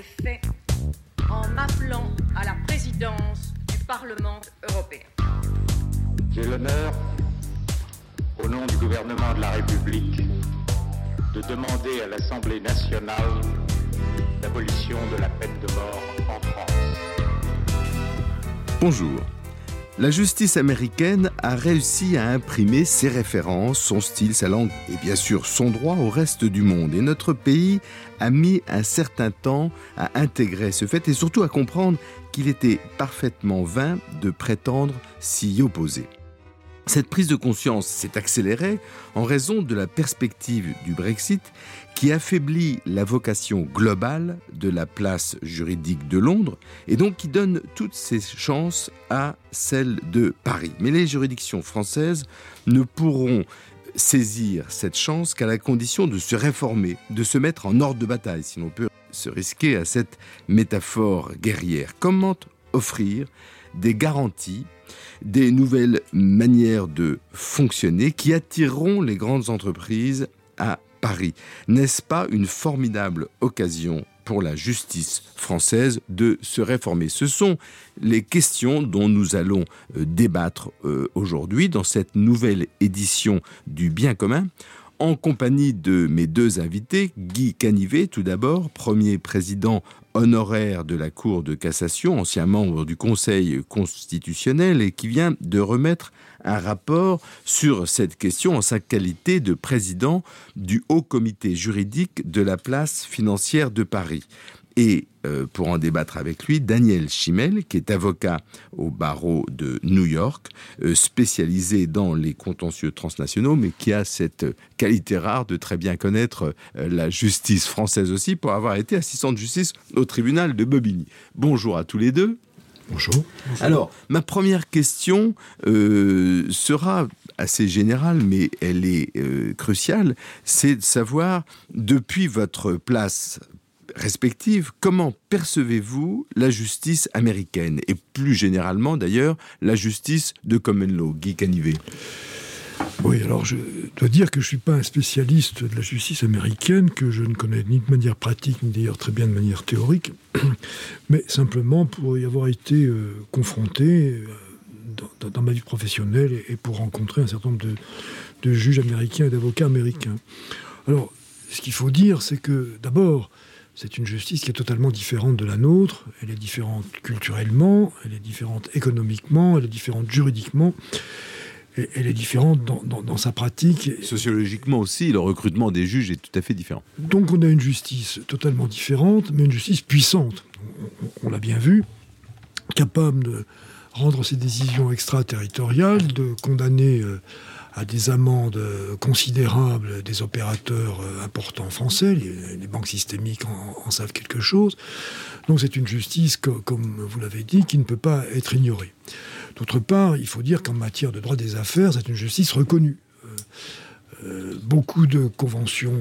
fait en m'appelant à la présidence du Parlement européen. J'ai l'honneur, au nom du gouvernement de la République, de demander à l'Assemblée nationale l'abolition de la peine de mort en France. Bonjour. La justice américaine a réussi à imprimer ses références, son style, sa langue et bien sûr son droit au reste du monde. Et notre pays a mis un certain temps à intégrer ce fait et surtout à comprendre qu'il était parfaitement vain de prétendre s'y opposer. Cette prise de conscience s'est accélérée en raison de la perspective du Brexit qui affaiblit la vocation globale de la place juridique de Londres et donc qui donne toutes ses chances à celle de Paris. Mais les juridictions françaises ne pourront saisir cette chance qu'à la condition de se réformer, de se mettre en ordre de bataille, si l'on peut se risquer à cette métaphore guerrière. Comment offrir des garanties des nouvelles manières de fonctionner qui attireront les grandes entreprises à Paris. N'est-ce pas une formidable occasion pour la justice française de se réformer? Ce sont les questions dont nous allons euh, débattre euh, aujourd'hui dans cette nouvelle édition du bien commun en compagnie de mes deux invités, Guy Canivet tout d'abord, premier président honoraire de la Cour de cassation, ancien membre du Conseil constitutionnel et qui vient de remettre un rapport sur cette question en sa qualité de président du Haut Comité juridique de la place financière de Paris et euh, pour en débattre avec lui, Daniel Chimel, qui est avocat au barreau de New York, euh, spécialisé dans les contentieux transnationaux, mais qui a cette qualité rare de très bien connaître euh, la justice française aussi, pour avoir été assistant de justice au tribunal de Bobigny. Bonjour à tous les deux. Bonjour. Alors, ma première question sera assez générale, mais elle est cruciale, c'est de savoir, depuis votre place respectives, comment percevez-vous la justice américaine et plus généralement d'ailleurs la justice de common law, Guy Canivet? Oui, alors je dois dire que je ne suis pas un spécialiste de la justice américaine, que je ne connais ni de manière pratique, ni d'ailleurs très bien de manière théorique, mais simplement pour y avoir été euh, confronté euh, dans, ma vie professionnelle et, pour rencontrer un certain nombre de, de juges américains et d'avocats américains. Alors, ce qu'il faut dire, c'est que d'abord, c'est une justice qui est totalement différente de la nôtre. Elle est différente culturellement, elle est différente économiquement, elle est différente juridiquement. Et elle est différente dans, sa pratique. Sociologiquement aussi, le recrutement des juges est tout à fait différent. Donc on a une justice totalement différente, mais une justice puissante. On, l'a bien vu, capable de rendre ses décisions extraterritoriales, de condamner euh, à des amendes considérables des opérateurs euh, importants français. Les, banques systémiques en, savent quelque chose. Donc c'est une justice, comme vous l'avez dit, qui ne peut pas être ignorée. D'autre part, il faut dire qu'en matière de droit des affaires, c'est une justice reconnue. Euh, euh, beaucoup de conventions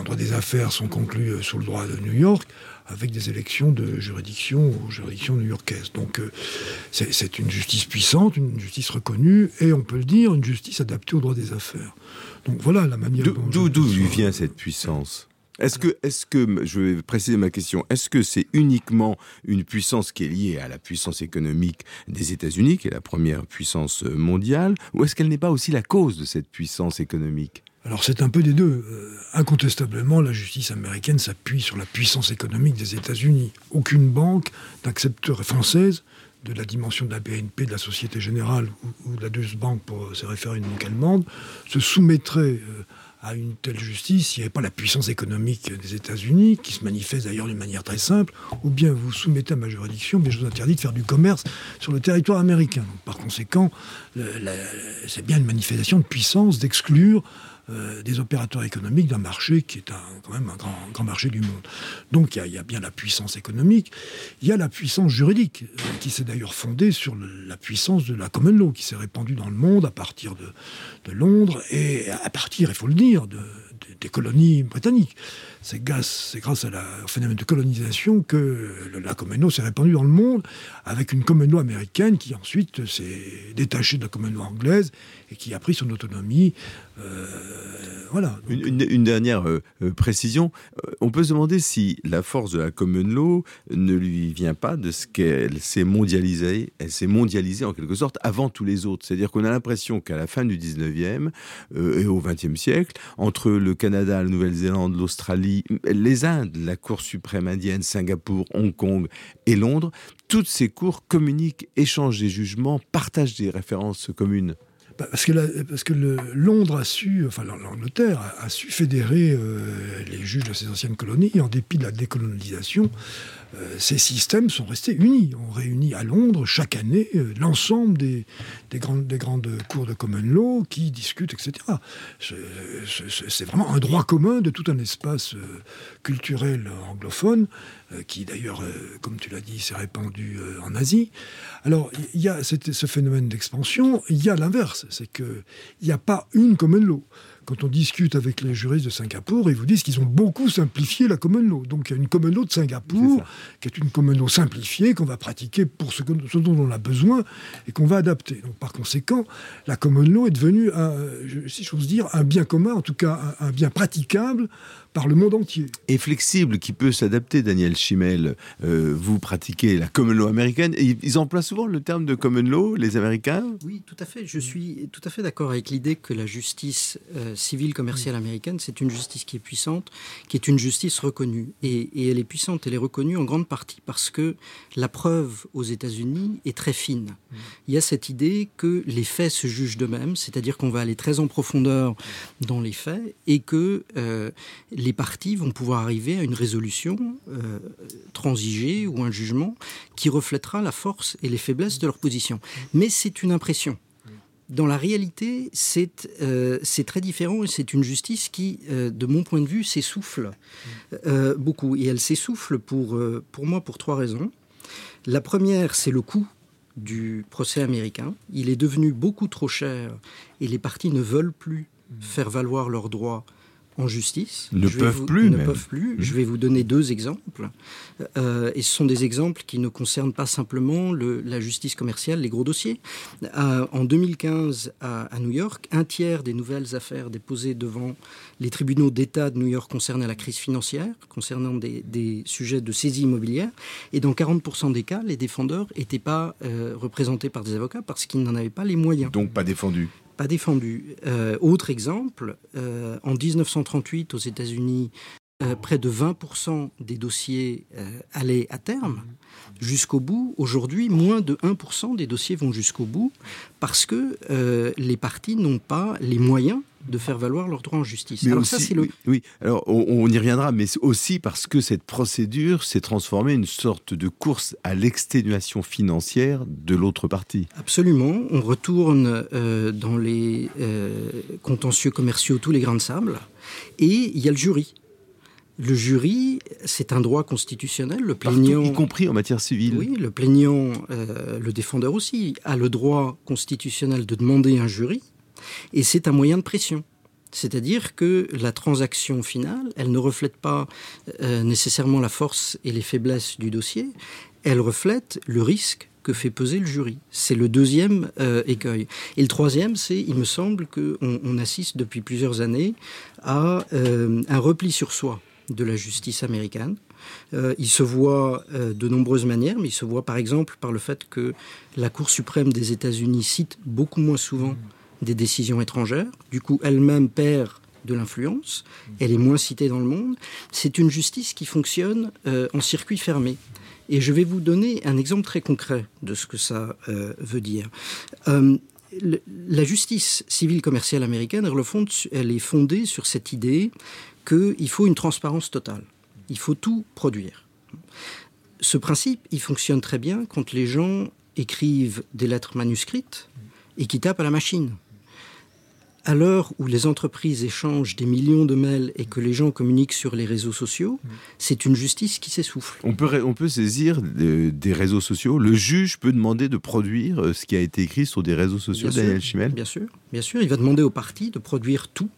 euh, droit des affaires sont conclues sous le droit de New York avec des élections de juridiction aux juridictions new-yorkaises. Donc euh, c'est une justice puissante, une justice reconnue, et on peut le dire, une justice adaptée au droit des affaires. Donc voilà la manière dont... D'où vient cette puissance? Est-ce que, est que, je vais préciser ma question, est-ce que c'est uniquement une puissance qui est liée à la puissance économique des États-Unis, qui est la première puissance mondiale, ou est-ce qu'elle n'est pas aussi la cause de cette puissance économique? Alors c'est un peu des deux. Euh, incontestablement, la justice américaine s'appuie sur la puissance économique des États-Unis. Aucune banque d'accepteur française de la dimension de la BNP, de la Société Générale ou, de la Deutsche Bank pour se référer uniquement allemande, se soumettrait euh, à une telle justice s'il n'y avait pas la puissance économique des États-Unis, qui se manifeste d'ailleurs d'une manière très simple, ou bien vous soumettez à ma juridiction, mais je vous interdis de faire du commerce sur le territoire américain. par conséquent, c'est bien une manifestation de puissance d'exclure euh, des opérateurs économiques d'un marché qui est un, quand même un grand, grand, marché du monde. Donc il y, a bien la puissance économique, il y a la puissance juridique, euh, qui s'est d'ailleurs fondée sur la puissance de la common law, qui s'est répandue dans le monde à partir de, Londres et à partir, il faut le dire, de, des colonies britanniques. C'est grâce, grâce au phénomène de colonisation que la common law s'est répandue dans le monde, avec une common law américaine qui ensuite s'est détachée de la common law anglaise et qui a pris son autonomie euh, voilà. Une, dernière euh, euh, précision. on peut se demander si la force de la common law ne lui vient pas de ce qu'elle s'est mondialisée. Elle s'est mondialisée en quelque sorte avant tous les autres. C'est-à-dire qu'on a l'impression qu'à la fin du 19e et au 20e siècle, entre le Canada, la Nouvelle-Zélande, l'Australie, les Indes, la Cour suprême indienne, Singapour, Hong Kong et Londres, toutes ces cours communiquent, échangent des jugements, partagent des références communes. Parce que, Londres a su, enfin l'Angleterre a, su fédérer euh, les juges de ces anciennes colonies en dépit de la décolonisation. Euh, ces systèmes sont restés unis. On réunit à Londres chaque année euh, l'ensemble des, des, grandes, des grandes cours de common law qui discutent, etc. C'est vraiment un droit commun de tout un espace culturel anglophone qui d'ailleurs, comme tu l'as dit, s'est répandu en Asie. Alors, il y a ce phénomène d'expansion, il y a l'inverse, c'est qu'il n'y a pas une common law quand on discute avec les juristes de Singapour, ils vous disent qu'ils ont beaucoup simplifié la common law. Donc il y a une common law de Singapour, qui est une common law simplifiée qu'on va pratiquer pour ce, dont on a besoin et qu'on va adapter. Donc par conséquent, la common law est devenue, un, si j'ose dire, un bien commun, en tout cas un bien praticable par le monde entier. Et flexible, qui peut s'adapter, Daniel Chimel. Euh, vous pratiquez la common law américaine. Et ils emploient souvent le terme de common law, les Américains? Oui, tout à fait. Je suis tout à fait d'accord avec l'idée que la justice euh, civile commerciale américaine, c'est une justice qui est puissante, qui est une justice reconnue. Et, elle est puissante, elle est reconnue en grande partie parce que la preuve aux États-Unis est très fine. Il y a cette idée que les faits se jugent d'eux-mêmes, c'est-à-dire qu'on va aller très en profondeur dans les faits et que euh, les parties vont pouvoir arriver à une résolution euh, transigée ou un jugement qui reflètera la force et les faiblesses de leur position. Mais c'est une impression. Dans la réalité, c'est euh, très différent et c'est une justice qui, euh, de mon point de vue, s'essouffle beaucoup. Et elle s'essouffle pour, pour moi pour trois raisons. La première, c'est le coût du procès américain. Il est devenu beaucoup trop cher et les parties ne veulent plus faire valoir leurs droits en justice. Ne peuvent plus. Ne peuvent plus. Je vais vous donner deux exemples. Euh, et ce sont des exemples qui ne concernent pas simplement le, la justice commerciale, les gros dossiers. Euh, en 2015, à, New York, un tiers des nouvelles affaires déposées devant les tribunaux d'État de New York concernaient la crise financière, concernant des, sujets de saisie immobilière. Et dans 40% des cas, les défendeurs n'étaient pas euh, représentés par des avocats parce qu'ils n'en avaient pas les moyens. Donc pas défendus défendu. Euh, autre exemple, euh, en 1938 aux États-Unis, euh, près de 20% des dossiers allaient à terme jusqu'au bout. Aujourd'hui, moins de 1% des dossiers vont jusqu'au bout parce que les partis n'ont pas les moyens de faire valoir leurs droits en justice. alors ça, c'est le... oui, alors on, y reviendra, mais aussi parce que cette procédure s'est transformée en une sorte de course à l'exténuation financière de l'autre partie. Absolument. On retourne euh, dans les euh, contentieux commerciaux tous les grains de sable, et il y a le jury. Le jury, c'est un droit constitutionnel. Le plaignant, y compris en matière civile. Oui, le plaignant, euh, le défendeur aussi, a le droit constitutionnel de demander un jury. Et c'est un moyen de pression. C'est-à-dire que la transaction finale, elle ne reflète pas euh, nécessairement la force et les faiblesses du dossier, elle reflète le risque que fait peser le jury. C'est le deuxième euh, écueil. Et le troisième, c'est, il me semble qu'on on assiste depuis plusieurs années à euh, un repli sur soi de la justice américaine. il se voit de nombreuses manières, mais il se voit par exemple par le fait que la Cour suprême des États-Unis cite beaucoup moins souvent des décisions étrangères. Du coup, elle-même perd de l'influence. Elle est moins citée dans le monde. C'est une justice qui fonctionne euh, en circuit fermé. Et je vais vous donner un exemple très concret de ce que ça euh, veut dire. Euh, la justice civile commerciale américaine, elle est fondée sur cette idée qu'il faut une transparence totale. Il faut tout produire. Ce principe, il fonctionne très bien quand les gens écrivent des lettres manuscrites et qui tapent à la machine à l'heure où les entreprises échangent des millions de mails et que les gens communiquent sur les réseaux sociaux, c'est une justice qui s'essouffle. On peut, on peut saisir des, réseaux sociaux. Le juge peut demander de produire euh, ce qui a été écrit sur des réseaux sociaux, Daniel Chimel Bien sûr, bien sûr. Il va demander aux partis de produire tout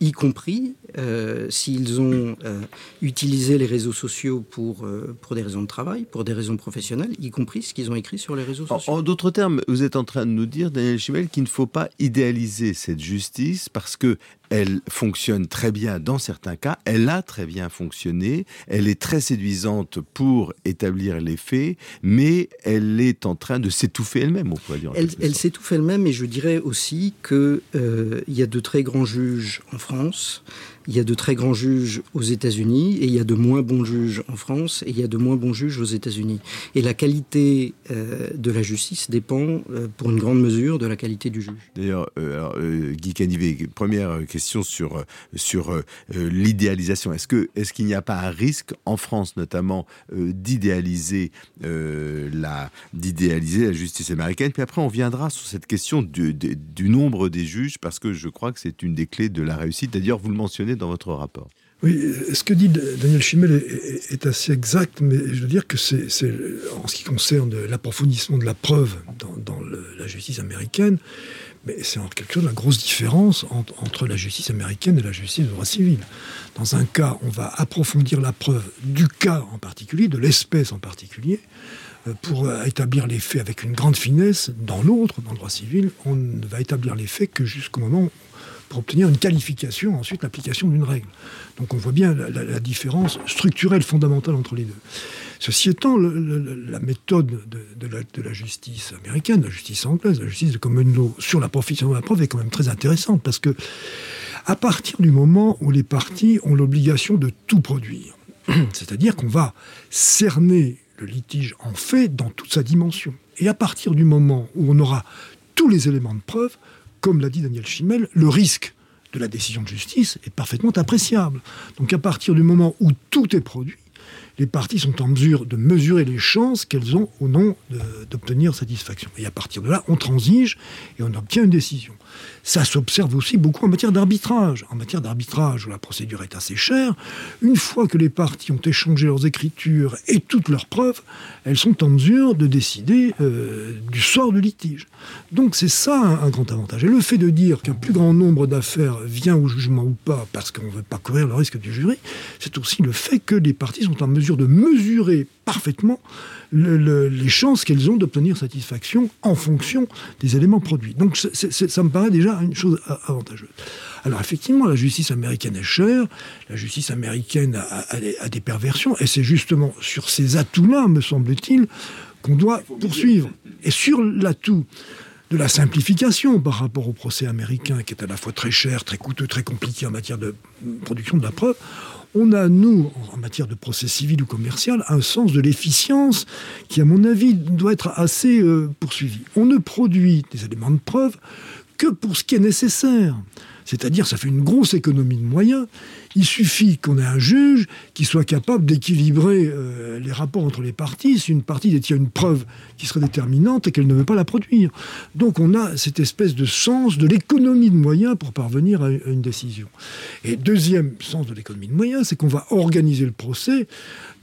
y compris euh, s'ils ont euh, utilisé les réseaux sociaux pour, euh, pour des raisons de travail, pour des raisons professionnelles, y compris ce qu'ils ont écrit sur les réseaux sociaux. En, d'autres termes, vous êtes en train de nous dire, Daniel Chimel, qu'il ne faut pas idéaliser cette justice parce que elle fonctionne très bien dans certains cas, elle a très bien fonctionné, elle est très séduisante pour établir les faits, mais elle est en train de s'étouffer elle-même, on pourrait dire. Elle, s'étouffe elle-même, et je dirais aussi qu'il euh, y a de très grands juges en France il y a de très grands juges aux États-Unis et il y a de moins bons juges en France et il y a de moins bons juges aux États-Unis. Et la qualité euh, de la justice dépend euh, pour une grande mesure de la qualité du juge. D'ailleurs, euh, Guy Canivet, première question sur, sur l'idéalisation. Est-ce qu'il est n'y a pas un risque en France notamment d'idéaliser la, la justice américaine? Puis après, on viendra sur cette question du nombre des juges parce que je crois que c'est une des clés de la réussite. D'ailleurs, vous le mentionnez dans votre rapport. Oui, ce que dit Daniel Schimmel est, assez exact, mais je veux dire que c'est, en ce qui concerne l'approfondissement de la preuve dans, la justice américaine, mais c'est en quelque chose la grosse différence entre, la justice américaine et la justice de droit civil. Dans un cas, on va approfondir la preuve du cas en particulier, de l'espèce en particulier, euh, pour établir les faits avec une grande finesse. Dans l'autre, dans le droit civil, on ne va établir les faits que jusqu'au moment pour obtenir une qualification, ensuite l'application d'une règle. Donc on voit bien la, différence structurelle fondamentale entre les deux. Ceci étant, la méthode de, la, justice américaine, la justice anglaise, la justice de common law sur la profession de la preuve est quand même très intéressante parce que à partir du moment où les parties ont l'obligation de tout produire, c'est-à-dire qu'on va cerner le litige en fait dans toute sa dimension. Et à partir du moment où on aura tous les éléments de preuve, comme l'a dit Daniel Schimmel, le risque de la décision de justice est parfaitement appréciable. Donc à partir du moment où tout est produit, les parties sont en mesure de mesurer les chances qu'elles ont au nom d'obtenir satisfaction. Et à partir de là, on transige et on obtient une décision. Ça s'observe aussi beaucoup en matière d'arbitrage. En matière d'arbitrage, la procédure est assez chère, une fois que les parties ont échangé leurs écritures et toutes leurs preuves, elles sont en mesure de décider euh, du sort du litige. Donc c'est ça un, grand avantage. Et le fait de dire qu'un plus grand nombre d'affaires vient au jugement ou pas, parce qu'on ne veut pas courir le risque du jury, c'est aussi le fait que les parties sont en mesure de mesurer parfaitement les chances qu'elles ont d'obtenir satisfaction en fonction des éléments produits. Donc ça me paraît déjà une chose avantageuse. Alors effectivement, la justice américaine est chère, la justice américaine a, des perversions, et c'est justement sur ces atouts-là, me semble-t-il, qu'on doit poursuivre. Et sur l'atout de la simplification par rapport au procès américain, qui est à la fois très cher, très coûteux, très compliqué en matière de production de la preuve, on a, nous, en matière de procès civil ou commercial, un sens de l'efficience qui, à mon avis, doit être assez euh, poursuivi. On ne produit des éléments de preuve que pour ce qui est nécessaire. C'est-à-dire, ça fait une grosse économie de moyens. Il suffit qu'on ait un juge qui soit capable d'équilibrer euh, les rapports entre les parties si une partie détient une preuve qui serait déterminante et qu'elle ne veut pas la produire. Donc on a cette espèce de sens de l'économie de moyens pour parvenir à une décision. Et deuxième sens de l'économie de moyens, c'est qu'on va organiser le procès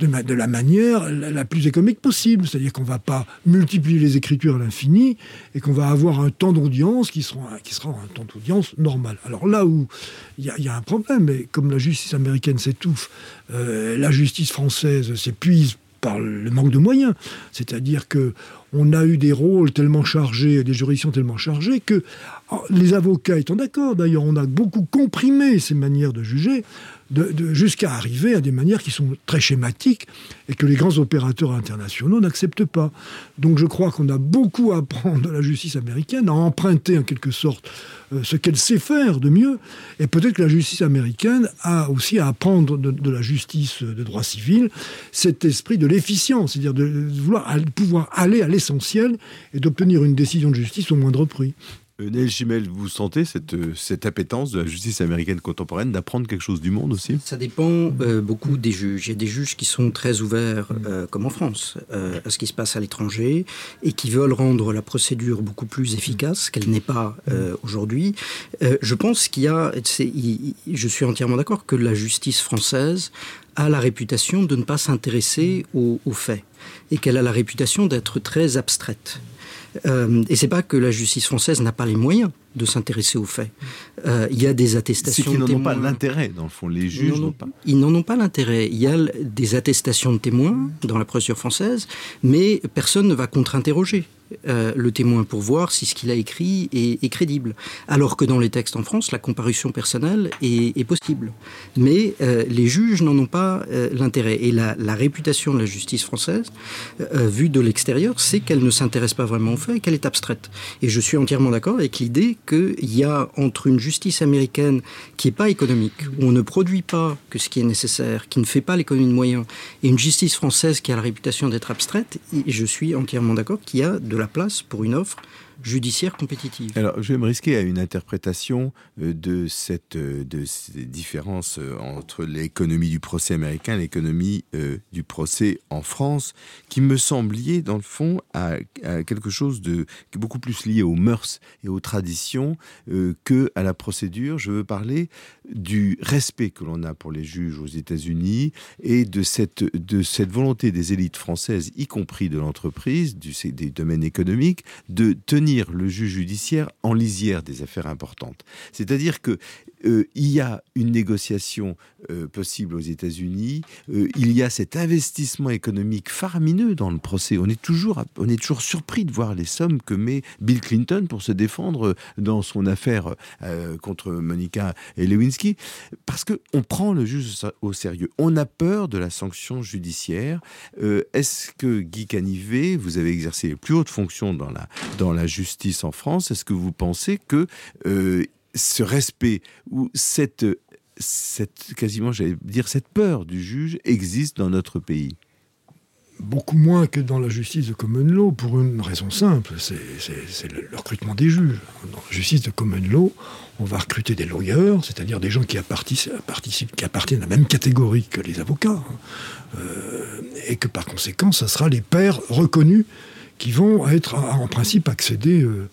de, la manière la, plus économique possible. C'est-à-dire qu'on ne va pas multiplier les écritures à l'infini et qu'on va avoir un temps d'audience qui sera, un temps d'audience normal. Alors là où il y, a un problème, mais comme la justice américaine s'étouffe, euh, la justice française s'épuise par le manque de moyens. C'est-à-dire que on a eu des rôles tellement chargés, des juridictions tellement chargées que les avocats étant d'accord, d'ailleurs, on a beaucoup comprimé ces manières de juger jusqu'à arriver à des manières qui sont très schématiques et que les grands opérateurs internationaux n'acceptent pas. Donc je crois qu'on a beaucoup à apprendre de la justice américaine, à emprunter en quelque sorte euh, ce qu'elle sait faire de mieux, et peut-être que la justice américaine a aussi à apprendre de, la justice de droit civil cet esprit de l'efficience, c'est-à-dire de, vouloir pouvoir aller à l'essentiel et d'obtenir une décision de justice au moindre prix. Euh, Neil Chimel, vous sentez cette, euh, cette appétence de la justice américaine contemporaine d'apprendre quelque chose du monde aussi? Ça dépend euh, beaucoup des juges. Il y a des juges qui sont très ouverts, comme en France, à ce qui se passe à l'étranger et qui veulent rendre la procédure beaucoup plus efficace qu'elle n'est pas aujourd'hui. je pense qu'il y a, je suis entièrement d'accord que la justice française a la réputation de ne pas s'intéresser aux faits et qu'elle a la réputation d'être très abstraite. Euh, et c'est pas que la justice française n'a pas les moyens de s'intéresser aux faits. Euh, il y a des attestations. C'est qu'ils n'en ont pas l'intérêt, dans le fond. Les juges n'ont pas. Ils n'en ont pas l'intérêt. Il y a des attestations de témoins dans la procédure française, mais personne ne va contre-interroger. Euh, le témoin pour voir si ce qu'il a écrit est, crédible. Alors que dans les textes en France, la comparution personnelle est, possible. Mais euh, les juges n'en ont pas euh, l'intérêt. Et la, réputation de la justice française, vue de l'extérieur, c'est qu'elle ne s'intéresse pas vraiment aux faits et qu'elle est abstraite. Et je suis entièrement d'accord avec l'idée qu'il y a entre une justice américaine qui n'est pas économique, où on ne produit pas que ce qui est nécessaire, qui ne fait pas l'économie de moyens, et une justice française qui a la réputation d'être abstraite, je suis entièrement d'accord qu'il y a de la place pour une offre judiciaire compétitive. Alors, je vais me risquer à une interprétation euh, de cette euh, de ces différences euh, entre l'économie du procès américain et l'économie du procès en France, qui me semble liée, dans le fond, à, quelque chose de beaucoup plus lié aux mœurs et aux traditions que à la procédure. Je veux parler du respect que l'on a pour les juges aux États-Unis et de cette de cette volonté des élites françaises, y compris de l'entreprise, des domaines économiques, de tenir le juge judiciaire en lisière des affaires importantes. C'est-à-dire que euh, il y a une négociation euh, possible aux États-Unis, euh, il y a cet investissement économique faramineux dans le procès. On est toujours, on est toujours surpris de voir les sommes que met Bill Clinton pour se défendre dans son affaire contre Monica Lewinsky, parce que on prend le juge au sérieux. On a peur de la sanction judiciaire. Est-ce que Guy Canivet, vous avez exercé les plus hautes fonctions dans la dans la justice en France, est-ce que vous pensez que ce respect ou cette, cette quasiment, j'allais dire, cette peur du juge existe dans notre pays Beaucoup moins que dans la justice de common law, pour une raison simple, c'est le, recrutement des juges. Dans la justice de common law, on va recruter des lawyers, c'est-à-dire des gens qui, appartiennent à la même catégorie que les avocats, hein. euh, et que par conséquent, ça sera les pairs reconnus qui vont être en principe accéder euh,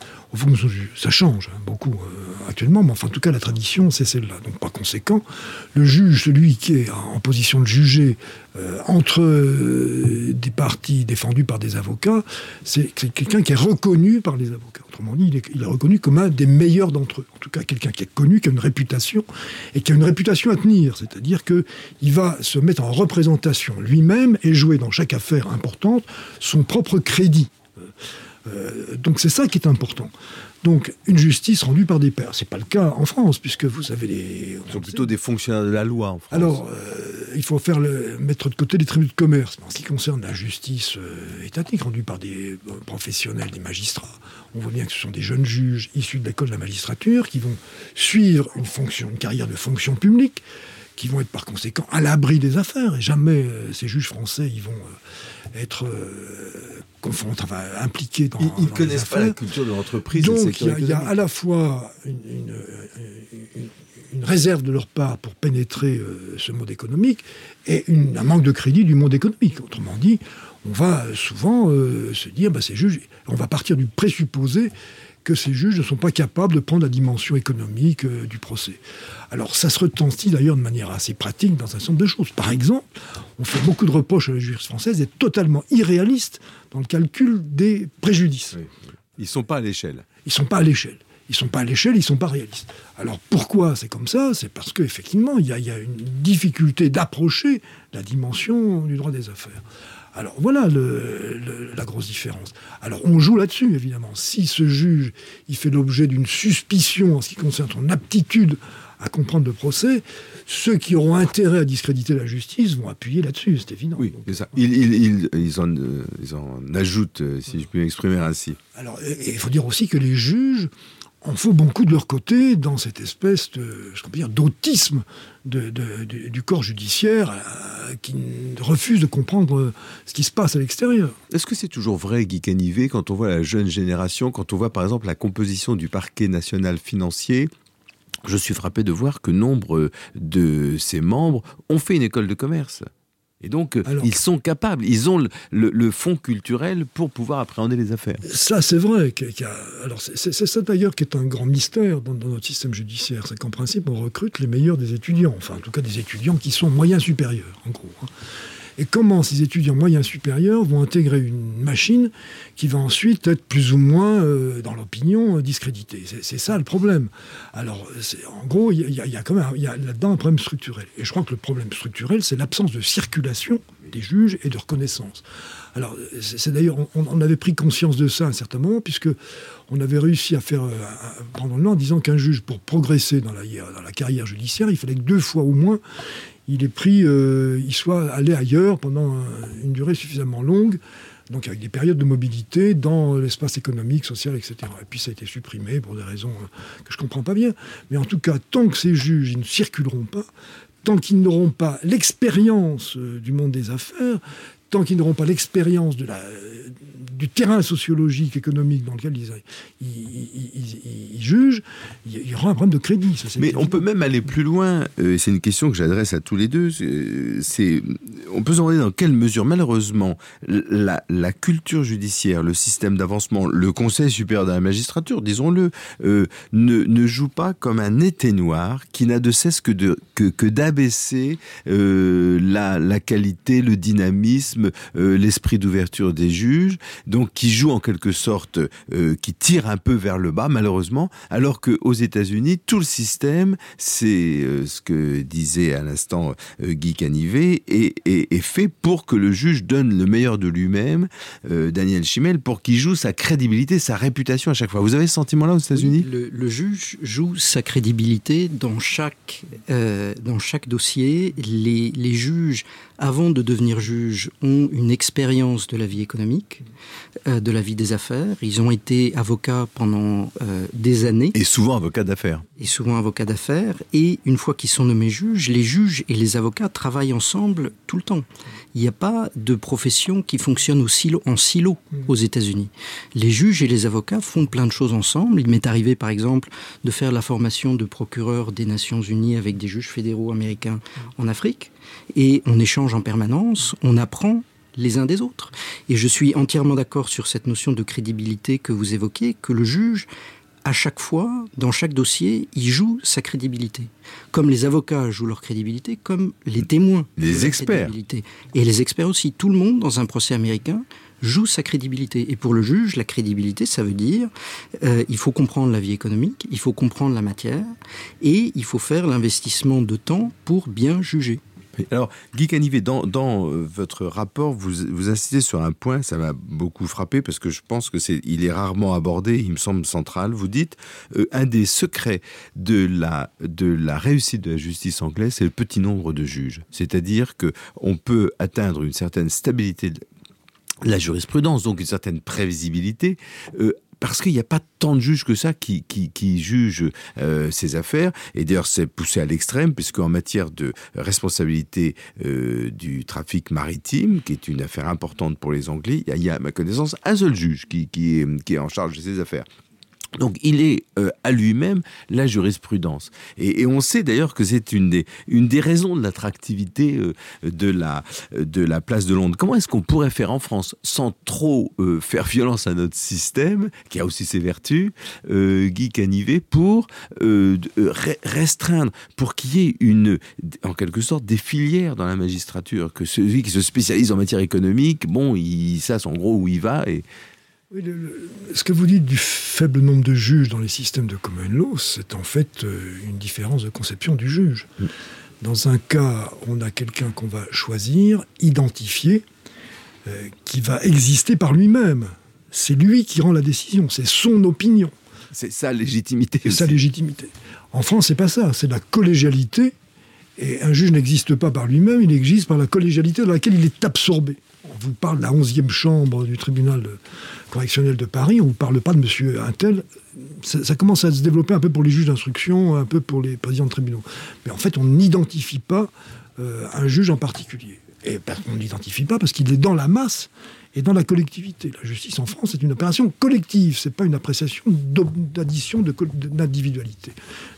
Ça change hein, beaucoup euh, actuellement, mais enfin en tout cas la tradition c'est celle-là. Donc par conséquent, le juge, celui qui est en position de juger euh, entre des parties défendues par des avocats, c'est quelqu'un qui est reconnu par les avocats. Autrement dit, il est, il est reconnu comme un des meilleurs d'entre eux. En tout cas, quelqu'un qui est connu, qui a une réputation et qui a une réputation à tenir. C'est-à-dire qu'il va se mettre en représentation lui-même et jouer dans chaque affaire importante son propre crédit. Euh, donc c'est ça qui est important. Donc une justice rendue par des pairs. C'est pas le cas en France, puisque vous avez les... Ce sont plutôt des fonctionnaires de la loi en France. Alors, euh, il faut faire le, mettre de côté les tribunaux de commerce. En ce qui concerne la justice euh, étatique rendue par des professionnels, des magistrats, on voit bien que ce sont des jeunes juges issus de l'école de la magistrature qui vont suivre une fonction, une carrière de fonction publique, qui vont être par conséquent à l'abri des affaires. Et jamais ces juges français, ils vont être confondre, enfin, impliqués dans. Ils ne connaissent pas la culture de l'entreprise. Donc il y, a à la fois une, une, réserve de leur part pour pénétrer euh, ce monde économique et un manque de crédit du monde économique. Autrement dit, on va souvent euh, se dire, bah, ces juges, on va partir du présupposé que ces juges ne sont pas capables de prendre la dimension économique euh, du procès. Alors ça se retentit d'ailleurs de manière assez pratique dans un certain nombre de choses. Par exemple, on fait beaucoup de reproches à la justice française d'être totalement irréaliste dans le calcul des préjudices. Ils ne sont pas à l'échelle. Ils ne sont pas à l'échelle. Ils ne sont pas à l'échelle, ils ne sont pas réalistes. Alors pourquoi c'est comme ça? C'est parce qu'effectivement, il y, y, a une difficulté d'approcher la dimension du droit des affaires. Alors voilà la grosse différence. Alors on joue là-dessus, évidemment. Si ce juge, il fait l'objet d'une suspicion en ce qui concerne son aptitude à comprendre le procès, ceux qui auront intérêt à discréditer la justice vont appuyer là-dessus, c'est évident. Oui, c'est ça. Ils, en, ils, en, ajoutent, si je puis m'exprimer ainsi. Alors, il faut dire aussi que les juges on faut beaucoup de leur côté dans cette espèce de, dire, d'autisme du corps judiciaire euh, qui refuse de comprendre ce qui se passe à l'extérieur. Est-ce que c'est toujours vrai, Guy Canivet, quand on voit la jeune génération, quand on voit par exemple la composition du parquet national financier je suis frappé de voir que nombre de ses membres ont fait une école de commerce. Et donc, euh, ils sont capables, ils ont le, fond culturel pour pouvoir appréhender les affaires. Ça, c'est vrai. alors, c'est ça d'ailleurs qui est un grand mystère dans, notre système judiciaire. C'est qu'en principe, on recrute les meilleurs des étudiants. Enfin, en tout cas, des étudiants qui sont moyens supérieurs, en gros. Et comment ces étudiants moyens supérieurs vont intégrer une machine qui va ensuite être plus ou moins, euh, dans l'opinion, discréditée? C'est ça le problème. Alors, en gros, il y, a quand même y là-dedans un problème structurel. Et je crois que le problème structurel, c'est l'absence de circulation des juges et de reconnaissance. Alors, c'est d'ailleurs, on, avait pris conscience de ça à un certain moment, puisque on avait réussi à faire euh, prendre le nom en disant qu'un juge, pour progresser dans la, dans la carrière judiciaire, il fallait que deux fois au moins, il est pris, euh, il soit allé ailleurs pendant une durée suffisamment longue, donc avec des périodes de mobilité dans l'espace économique, social, etc. Et puis ça a été supprimé pour des raisons euh, que je ne comprends pas bien. Mais en tout cas, tant que ces juges ne circuleront pas, tant qu'ils n'auront pas l'expérience du monde des affaires, tant qu'ils n'auront pas l'expérience de la, du terrain sociologique, économique dans lequel ils, ils, jugent, il y aura un problème de crédit. Mais on peut même aller plus loin, euh, c'est une question que j'adresse à tous les deux, c'est, on peut se demander dans quelle mesure, malheureusement, la, la culture judiciaire, le système d'avancement, le Conseil supérieur de la magistrature, disons-le, euh, ne, ne, joue pas comme un éteignoir qui n'a de cesse que, de, que, que d'abaisser euh, la, la qualité, le dynamisme, euh, l'esprit d'ouverture des juges, donc qui joue en quelque sorte, euh, qui tire un peu vers le bas, malheureusement, alors qu'aux États-Unis, tout le système, c'est euh, ce que disait à l'instant Guy Canivet, est, fait pour que le juge donne le meilleur de lui-même, Daniel Chimel, pour qu'il joue sa crédibilité, sa réputation à chaque fois. Vous avez ce sentiment-là aux États-Unis? Le, juge joue sa crédibilité dans chaque, dans chaque dossier. Les, les juges, avant de devenir juges, ont une expérience de la vie économique, euh, de la vie des affaires. Ils ont été avocats pendant euh, des années. Et souvent avocats d'affaires. Et souvent avocats d'affaires. Et une fois qu'ils sont nommés juges, les juges et les avocats travaillent ensemble tout le temps. Il n'y a pas de profession qui fonctionne au silo, en silo aux États-Unis. Les juges et les avocats font plein de choses ensemble. Il m'est arrivé, par exemple, de faire la formation de procureur des Nations Unies avec des juges fédéraux américains en Afrique. Et on échange en permanence, on apprend les uns des autres. Et je suis entièrement d'accord sur cette notion de crédibilité que vous évoquez, que le juge, à chaque fois, dans chaque dossier, il joue sa crédibilité. Comme les avocats jouent leur crédibilité, comme les témoins. Les experts. Et les experts aussi. Tout le monde, dans un procès américain, joue sa crédibilité. Et pour le juge, la crédibilité, ça veut dire euh, il faut comprendre la vie économique, il faut comprendre la matière, et il faut faire l'investissement de temps pour bien juger. Alors, Guy Canivet, dans, euh, votre rapport, vous, vous insistez sur un point, ça m'a beaucoup frappé parce que je pense que c'est, il est rarement abordé, il me semble central. Vous dites, euh, un des secrets de la, de la réussite de la justice anglaise, c'est le petit nombre de juges. C'est-à-dire que on peut atteindre une certaine stabilité de la jurisprudence, donc une certaine prévisibilité, euh, parce qu'il n'y a pas tant de juges que ça qui, qui, jugent euh, ces affaires. Et d'ailleurs, c'est poussé à l'extrême, puisqu'en matière de responsabilité euh, du trafic maritime, qui est une affaire importante pour les Anglais, il y, a, à ma connaissance, un seul juge qui, qui, qui est en charge de ces affaires. Donc il est euh, à lui-même la jurisprudence. Et, on sait d'ailleurs que c'est une des, une des raisons de l'attractivité euh, de, la, de la place de Londres. Comment est-ce qu'on pourrait faire en France, sans trop euh, faire violence à notre système, qui a aussi ses vertus, Guy Canivet, pour restreindre, pour qu'il y ait une, en quelque sorte des filières dans la magistrature, que celui qui se spécialise en matière économique, bon, il sait en gros où il va et oui, ce que vous dites du faible nombre de juges dans les systèmes de common law, c'est en fait euh, une différence de conception du juge. Mm. Dans un cas, on a quelqu'un qu'on va choisir, identifier, euh, qui va exister par lui-même. C'est lui qui rend la décision, c'est son opinion. C'est sa légitimité. C'est sa légitimité. En France, c'est pas ça, c'est la collégialité. Et un juge n'existe pas par lui-même, il existe par la collégialité dans laquelle il est absorbé. Vous parle de la 11e chambre du tribunal correctionnel de Paris, on ne parle pas de monsieur Intel. Ça, ça, commence à se développer un peu pour les juges d'instruction, un peu pour les présidents de tribunaux. Mais en fait, on n'identifie pas euh, un juge en particulier. Et on ne pas parce qu'il est dans la masse et dans la collectivité. La justice en France est une opération collective, c'est pas une appréciation d'addition d'individualité.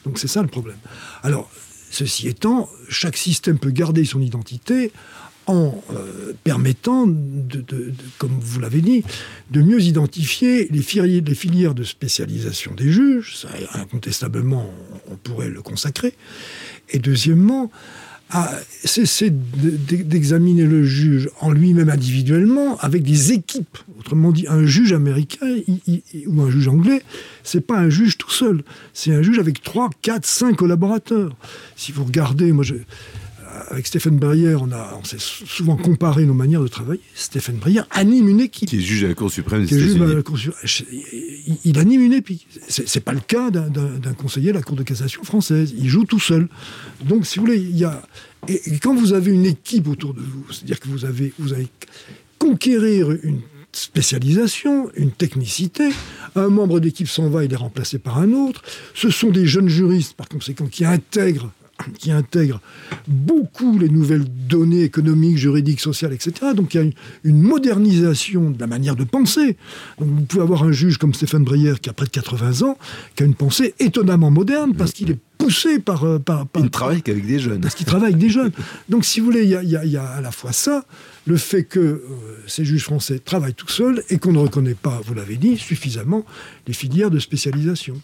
Donc c'est ça le problème. Alors, ceci étant, chaque système peut garder son identité en euh, permettant, comme vous l'avez dit, de mieux identifier les filières, de spécialisation des juges, ça incontestablement on pourrait le consacrer, et deuxièmement, cesser d'examiner le juge en lui-même individuellement avec des équipes. Autrement dit, un juge américain ou un juge anglais, c'est pas un juge tout seul. C'est un juge avec 3, 4, 5 collaborateurs. Si vous regardez, moi, je, avec Stéphane Breyer, on, a, on s'est souvent comparé nos manières de travailler. Stéphane Breyer anime une équipe. Qui est juge à la Cour suprême des il, il, anime une équipe. C'est, n'est pas le cas d'un, conseiller à la Cour de cassation française. Il joue tout seul. Donc, si vous voulez, il y a. Et, quand vous avez une équipe autour de vous, c'est-à-dire que vous avez, vous avez conquérir une spécialisation, une technicité. Un membre d'équipe s'en va, il est remplacé par un autre. Ce sont des jeunes juristes, par conséquent, qui intègrent qui intègre beaucoup les nouvelles données économiques, juridiques, sociales, etc. Donc il y a une, modernisation de la manière de penser. Donc vous pouvez avoir un juge comme Stéphane Breyer qui a près de 80 ans, qui a une pensée étonnamment moderne parce qu'il est poussé par, euh, par, Il travaille qu'avec des jeunes. Parce qu'il travaille avec des jeunes. Donc si vous voulez, il y a, à la fois ça, le fait que euh, ces juges français travaillent tout seuls et qu'on ne reconnaît pas, vous l'avez dit, suffisamment les filières de spécialisation.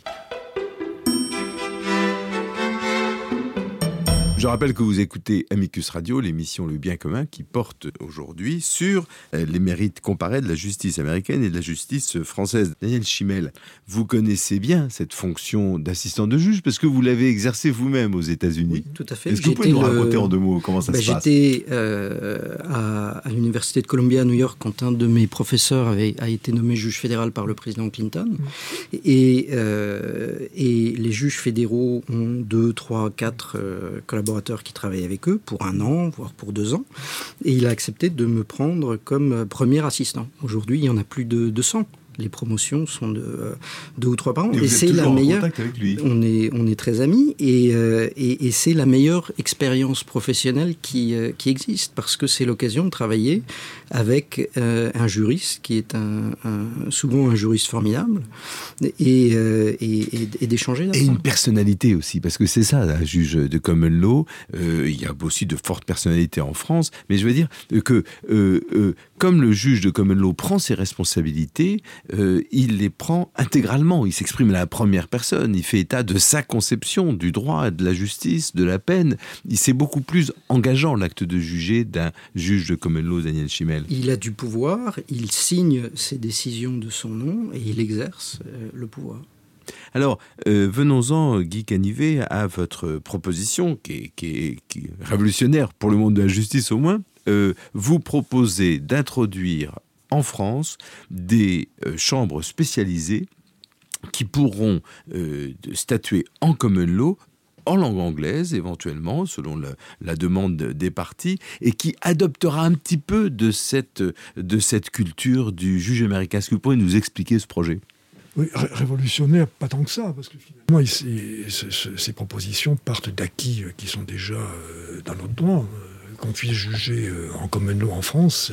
Je rappelle que vous écoutez Amicus Radio, l'émission Le Bien commun, qui porte aujourd'hui sur euh, les mérites comparés de la justice américaine et de la justice française. Daniel Chimel, vous connaissez bien cette fonction d'assistant de juge parce que vous l'avez exercé vous-même aux États-Unis. Oui, tout à fait. Est-ce que vous pouvez nous raconter en deux mots comment ça ben, se passe? J'étais euh, à, l'Université de Columbia à New York quand un de mes professeurs avait, a été nommé juge fédéral par le président Clinton. Mm. Et, euh, et les juges fédéraux ont deux, trois, quatre collaborateurs qui travaillait avec eux pour un an, voire pour deux ans. Et il a accepté de me prendre comme premier assistant. Aujourd'hui, il y en a plus de 200 les promotions sont de euh, deux ou trois par an. Et, c'est la meilleure. On est on est très amis et, euh, et, c'est la meilleure expérience professionnelle qui euh, qui existe parce que c'est l'occasion de travailler avec un juriste qui est un, souvent un juriste formidable et et, d'échanger. Et une personnalité aussi parce que c'est ça un juge de common law. il y a aussi de fortes personnalités en France, mais je veux dire que comme le juge de common law prend ses responsabilités, euh, il les prend intégralement. Il s'exprime à la première personne. Il fait état de sa conception du droit, de la justice, de la peine. C'est beaucoup plus engageant l'acte de juger d'un juge de common law, Daniel Chimel. Il a du pouvoir. Il signe ses décisions de son nom et il exerce euh, le pouvoir. Alors, euh, venons-en, Guy Canivet, à votre proposition, qui est, révolutionnaire pour le monde de la justice au moins. vous proposez d'introduire en France des euh, chambres spécialisées qui pourront euh, statuer en common law en langue anglaise éventuellement, selon la, demande des parties, et qui adoptera un petit peu de cette, de cette culture du juge américain. Est-ce que vous pourriez nous expliquer ce projet? Oui, révolutionnaire, pas tant que ça, parce que finalement, ces, propositions partent d'acquis euh, qui sont déjà dans notre droit qu'on puisse juger euh, en common law en France,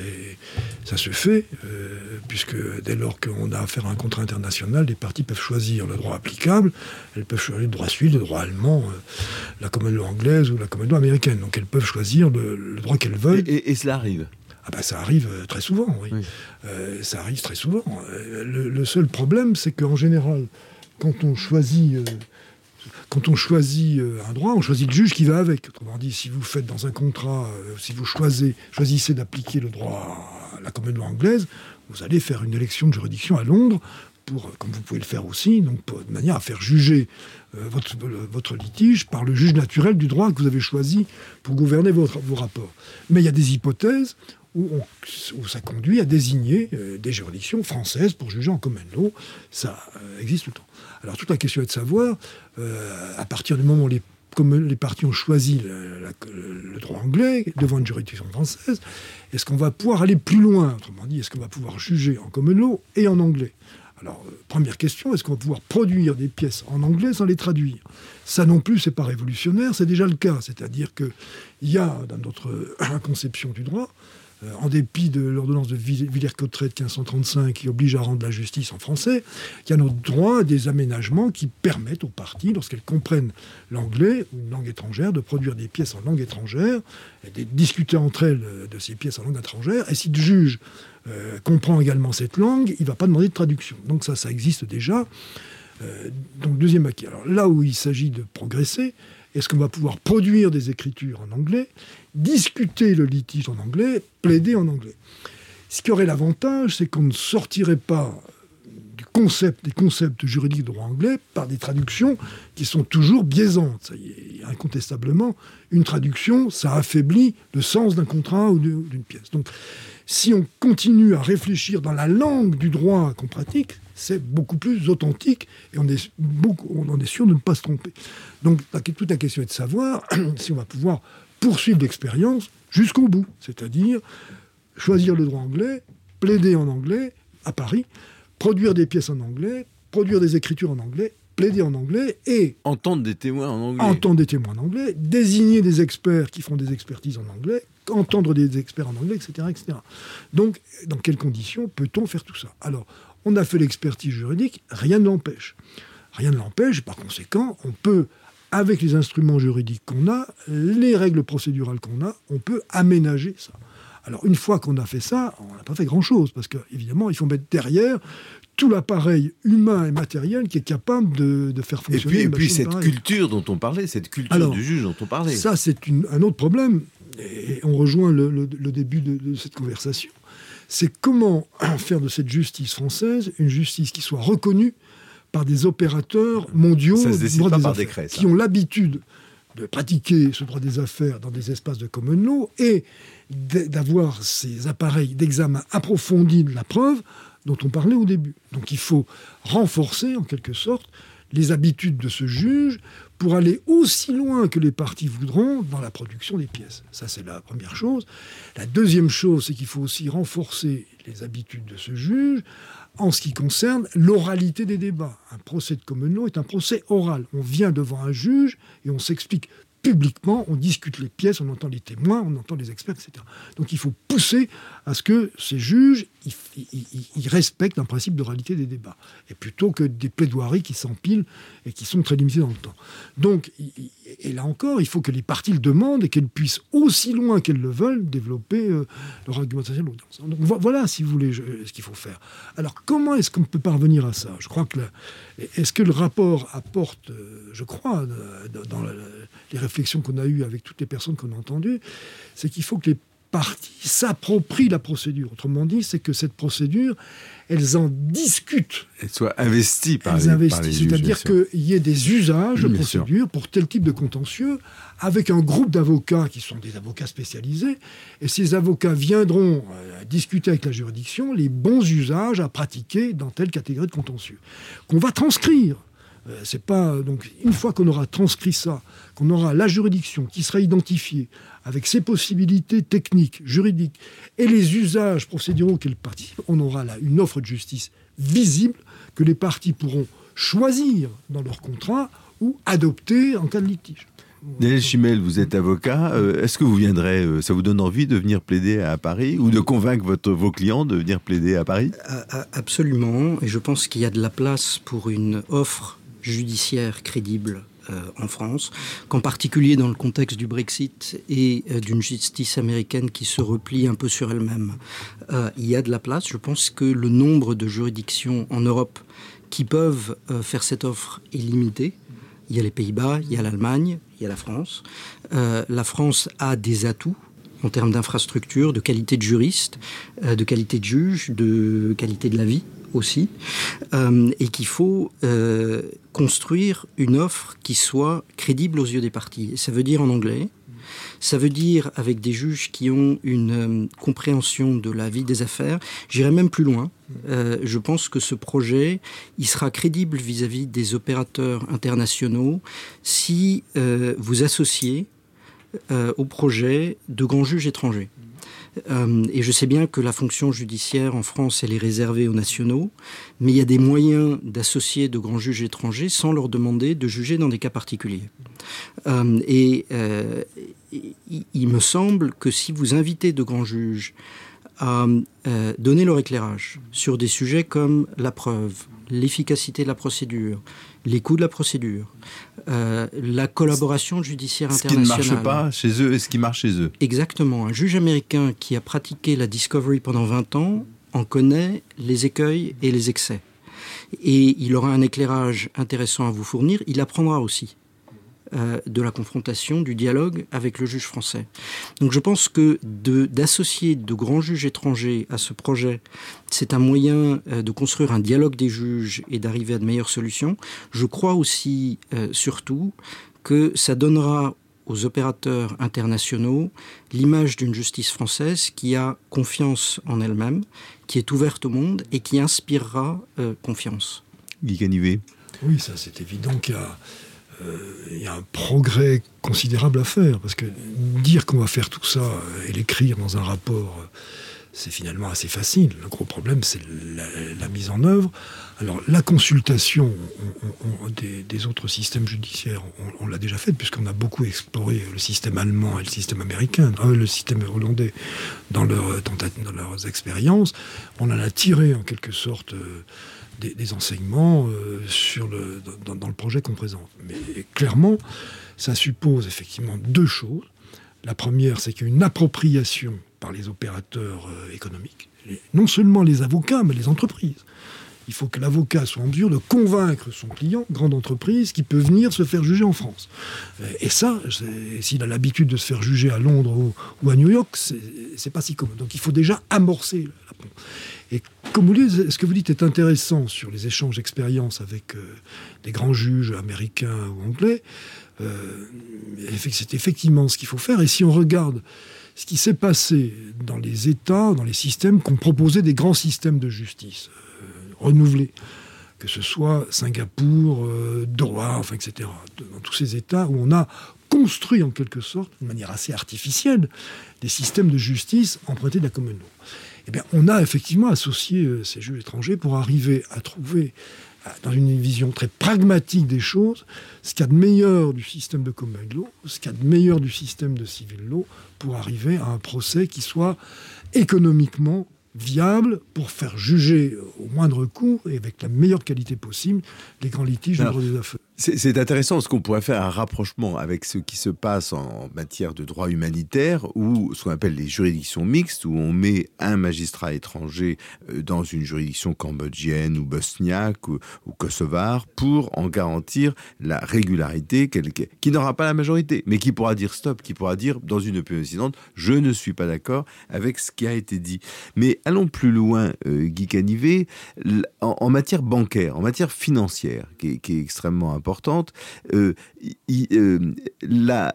ça se fait, euh, puisque dès lors qu'on a affaire à un contrat international, les parties peuvent choisir le droit applicable, elles peuvent choisir le droit suisse, le droit allemand, euh, la common law anglaise ou la common law américaine. Donc elles peuvent choisir le, droit qu'elles veulent. Et, cela arrive ah ben, ça arrive très souvent, oui. ça arrive très souvent. Le, le seul problème, c'est qu'en général, quand on choisit quand on choisit euh, un droit, on choisit le juge qui va avec. Autrement dit, si vous faites dans un contrat, euh, si vous choisissez, d'appliquer le droit la commune loi anglaise, vous allez faire une élection de juridiction à Londres, pour, comme vous pouvez le faire aussi, de manière à faire juger euh, votre, litige par le juge naturel du droit que vous avez choisi pour gouverner vos rapports. Mais il y a des hypothèses où, ça conduit à désigner des juridictions françaises pour juger en common. Ça existe tout le temps. Alors toute la question est de savoir, euh, à partir du moment où les, comme les partis ont choisi le, droit anglais devant une juridiction française, est-ce qu'on va pouvoir aller plus loin? Autrement dit, est-ce qu'on va pouvoir juger en common law et en anglais? Alors, euh, première question, est-ce qu'on va pouvoir produire des pièces en anglais sans les traduire? Ça non plus, c'est pas révolutionnaire, c'est déjà le cas. C'est-à-dire qu'il y a, dans notre conception du droit, euh, en dépit de l'ordonnance de Villers-Cotterêts de 1535 qui oblige à rendre la justice en français, il y a notre droit des aménagements qui permettent aux parties, lorsqu'elles comprennent l'anglais ou une langue étrangère, de produire des pièces en langue étrangère et de discuter entre elles euh, de ces pièces en langue étrangère. Et si le juge euh, comprend également cette langue, il ne va pas demander de traduction. Donc ça, ça existe déjà. donc deuxième acquis. Alors là où il s'agit de progresser, Est-ce qu'on va pouvoir produire des écritures en anglais, discuter le litige en anglais, plaider en anglais Ce qui aurait l'avantage, c'est qu'on ne sortirait pas du concept, des concepts juridiques de droit anglais par des traductions qui sont toujours biaisantes. Est, incontestablement, une traduction, ça affaiblit le sens d'un contrat ou d'une pièce. Donc, si on continue à réfléchir dans la langue du droit qu'on pratique, c'est beaucoup plus authentique et on est, beaucoup, on en est sûr de ne pas se tromper. Donc toute la question est de savoir si on va pouvoir poursuivre l'expérience jusqu'au bout, c'est-à-dire choisir le droit anglais, plaider en anglais à Paris, produire des pièces en anglais, produire des écritures en anglais, plaider en anglais et... Entendre des témoins en anglais. Entendre des témoins en anglais, désigner des experts qui font des expertises en anglais, entendre des experts en anglais, etc. etc. Donc, dans quelles conditions peut-on faire tout ça? Alors, on a fait l'expertise juridique, rien ne l'empêche. Rien ne l'empêche, par conséquent, on peut, avec les instruments juridiques qu'on a, les règles procédurales qu'on a, on peut aménager ça. Alors, une fois qu'on a fait ça, on n'a pas fait grand-chose, parce qu'évidemment, il faut mettre derrière tout l'appareil humain et matériel qui est capable de, faire fonctionner. Et puis, cette culture dont on parlait, cette culture du juge dont on parlait. Ça, c'est un autre problème, et on rejoint le, début de cette conversation c'est comment faire de cette justice française une justice qui soit reconnue par des opérateurs mondiaux qui ont l'habitude de pratiquer ce droit des affaires dans des espaces de common law et d'avoir ces appareils d'examen approfondi de la preuve dont on parlait au début. Donc il faut renforcer en quelque sorte les habitudes de ce juge pour aller aussi loin que les parties voudront dans la production des pièces. Ça, c'est la première chose. La deuxième chose, c'est qu'il faut aussi renforcer les habitudes de ce juge en ce qui concerne l'oralité des débats. Un procès de common est un procès oral. On vient devant un juge et on s'explique publiquement, on discute les pièces, on entend les témoins, on entend les experts, etc. Donc il faut pousser à ce que ces juges ils, respectent un principe de réalité des débats, et plutôt que des plaidoiries qui s'empilent et qui sont très limitées dans le temps. Donc, et là encore, il faut que les parties le demandent et qu'elles puissent, aussi loin qu'elles le veulent, développer euh, leur argumentation de l'audience. Donc voilà, si vous voulez, ce qu'il faut faire. Alors comment est-ce qu'on peut parvenir à ça? Je crois que est-ce que le rapport apporte, euh, je crois, dans les réflexions qu'on a eues avec toutes les personnes qu'on a entendues, c'est qu'il faut que les parties s'approprient la procédure. Autrement dit, c'est que cette procédure, elles en discutent. Elles soient investies par elles les, investissent, C'est-à-dire qu'il y ait des usages de procédure pour tel type de contentieux, avec un groupe d'avocats qui sont des avocats spécialisés, et ces avocats viendront euh, discuter avec la juridiction les bons usages à pratiquer dans telle catégorie de contentieux, qu'on va transcrire. Euh, c'est pas donc une fois qu'on aura transcrit ça, qu'on aura la juridiction qui sera identifiée avec ses possibilités techniques, juridiques et les usages procéduraux qu'elle participe, on aura là une offre de justice visible que les parties pourront choisir dans leur contrat ou adopter en cas de litige. Daniel Chimel, vous êtes avocat. Euh, est-ce que vous viendrez, euh, ça vous donne envie de venir plaider à Paris ou de convaincre votre, vos clients de venir plaider à Paris? Absolument. Et je pense qu'il y a de la place pour une offre judiciaire crédible en France, qu'en particulier dans le contexte du Brexit et euh, d'une justice américaine qui se replie un peu sur elle-même. Euh, il y a de la place. Je pense que le nombre de juridictions en Europe qui peuvent faire cette offre est limité. Il y a les Pays-Bas, il y a l'Allemagne, il y a la France. la France a des atouts en termes d'infrastructure, de qualité de juriste, de qualité de juge, de qualité de la vie aussi, euh, et qu'il faut euh, construire une offre qui soit crédible aux yeux des parties. ça veut dire en anglais, ça veut dire avec des juges qui ont une euh, compréhension de la vie des affaires. J'irai même plus loin. je pense que ce projet, il sera crédible vis-à-vis des opérateurs internationaux si vous associez au projet de grands juges étrangers. Euh, et je sais bien que la fonction judiciaire en France, elle est réservée aux nationaux, mais il y a des moyens d'associer de grands juges étrangers sans leur demander de juger dans des cas particuliers. Euh, et euh, il me semble que si vous invitez de grands juges à donner leur éclairage sur des sujets comme la preuve, l'efficacité de la procédure, les coûts de la procédure, euh, la collaboration judiciaire internationale. Ce qui ne marche pas chez eux et ce qui marche chez eux. Exactement. Un juge américain qui a pratiqué la discovery pendant 20 ans en connaît les écueils et les excès. Et il aura un éclairage intéressant à vous fournir. Il apprendra aussi. Euh, de la confrontation, du dialogue avec le juge français. Donc je pense que d'associer de, grands juges étrangers à ce projet, c'est un moyen euh, de construire un dialogue des juges et d'arriver à de meilleures solutions. Je crois aussi, euh, surtout, que ça donnera aux opérateurs internationaux l'image d'une justice française qui a confiance en elle-même, qui est ouverte au monde et qui inspirera confiance. Guy Canivet. Oui, ça c'est évident qu'il y a il y a un progrès considérable à faire, parce que dire qu'on va faire tout ça et l'écrire dans un rapport, c'est finalement assez facile. Le gros problème, c'est la, mise en œuvre. Alors, la consultation des, autres systèmes judiciaires, on, l'a déjà faite, puisqu'on a beaucoup exploré le système allemand et le système américain, euh, le système hollandais dans, leur, dans, leurs expériences. On en a tiré, en quelque sorte, euh, des, enseignements euh, dans, le projet qu'on présente. Mais clairement, ça suppose effectivement deux choses. La première, c'est qu'il y une appropriation par les opérateurs euh, économiques, non seulement les avocats, mais les entreprises. Il faut que l'avocat soit en mesure de convaincre son client, grande entreprise, qui peut venir se faire juger en France. Euh, et ça, s'il a l'habitude de se faire juger à Londres ou, à New York, c'est pas si commun. Donc il faut déjà amorcer Et comme vous dites, ce que vous dites est intéressant sur les échanges d'expériences avec euh, des grands juges américains ou anglais. Euh, c'est effectivement ce qu'il faut faire. Et si on regarde ce qui s'est passé dans les États, dans les systèmes qu'on proposait des grands systèmes de justice, renouvelés, que ce soit Singapour, euh, Doha, enfin, etc. Dans tous ces États où on a construit en quelque sorte, de manière assez artificielle, des systèmes de justice empruntés de la commune Eh bien, on a effectivement associé euh, ces jeux étrangers pour arriver à trouver, euh, dans une vision très pragmatique des choses, ce qu'il y a de meilleur du système de common ce qu'il y a de meilleur du système de civil law, pour arriver à un procès qui soit économiquement viable pour faire juger au moindre coût et avec la meilleure qualité possible les grands litiges de droit des affaires. C'est intéressant parce qu'on pourrait faire un rapprochement avec ce qui se passe en matière de droit humanitaire ou ce qu'on appelle les juridictions mixtes où on met un magistrat étranger euh, dans une juridiction cambodgienne ou bosniaque ou, kosovare pour en garantir la régularité qui n'aura pas la majorité mais qui pourra dire stop, qui pourra dire dans une opinion incidente je ne suis pas d'accord avec ce qui a été dit. Mais allons plus loin, euh, Guy Canivet, en, matière bancaire, en matière financière qui qui est extrêmement importante euh, euh, la,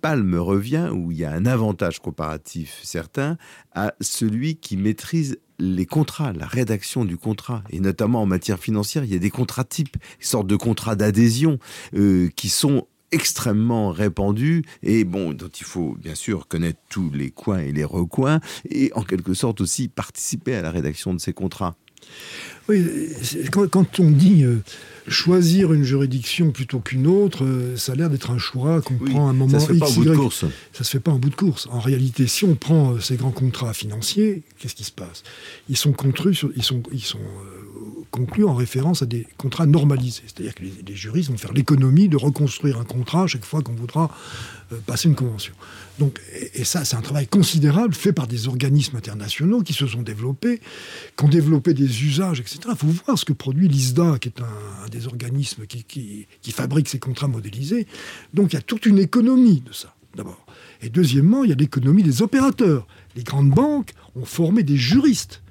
palme revient, où il y a un avantage comparatif certain, à celui qui maîtrise les contrats, la rédaction du contrat, et notamment en matière financière, il y a des contrats types, une sorte de contrats d'adhésion euh, qui sont extrêmement répandus et bon dont il faut bien sûr connaître tous les coins et les recoins et en quelque sorte aussi participer à la rédaction de ces contrats. Oui, quand, on dit choisir une juridiction plutôt qu'une autre, euh, ça a l'air d'être un choix qu'on prend à un moment ça se fait pas bout de course. Ça se fait pas en bout de course. En réalité, si on prend euh, ces grands contrats financiers, qu'est-ce qui se passe? Ils sont sur, ils sont, ils sont euh, conclus en référence à des contrats normalisés. C'est-à-dire que les, juristes vont faire l'économie de reconstruire un contrat chaque fois qu'on voudra passer une convention. Donc, et, ça, c'est un travail considérable fait par des organismes internationaux qui se sont développés, qui ont développé des usages, etc. Il faut voir ce que produit l'ISDA, qui est un, des organismes qui, qui fabrique ces contrats modélisés. Donc, il y a toute une économie de ça, d'abord. Et deuxièmement, il y a l'économie des opérateurs. Les grandes banques ont formé des juristes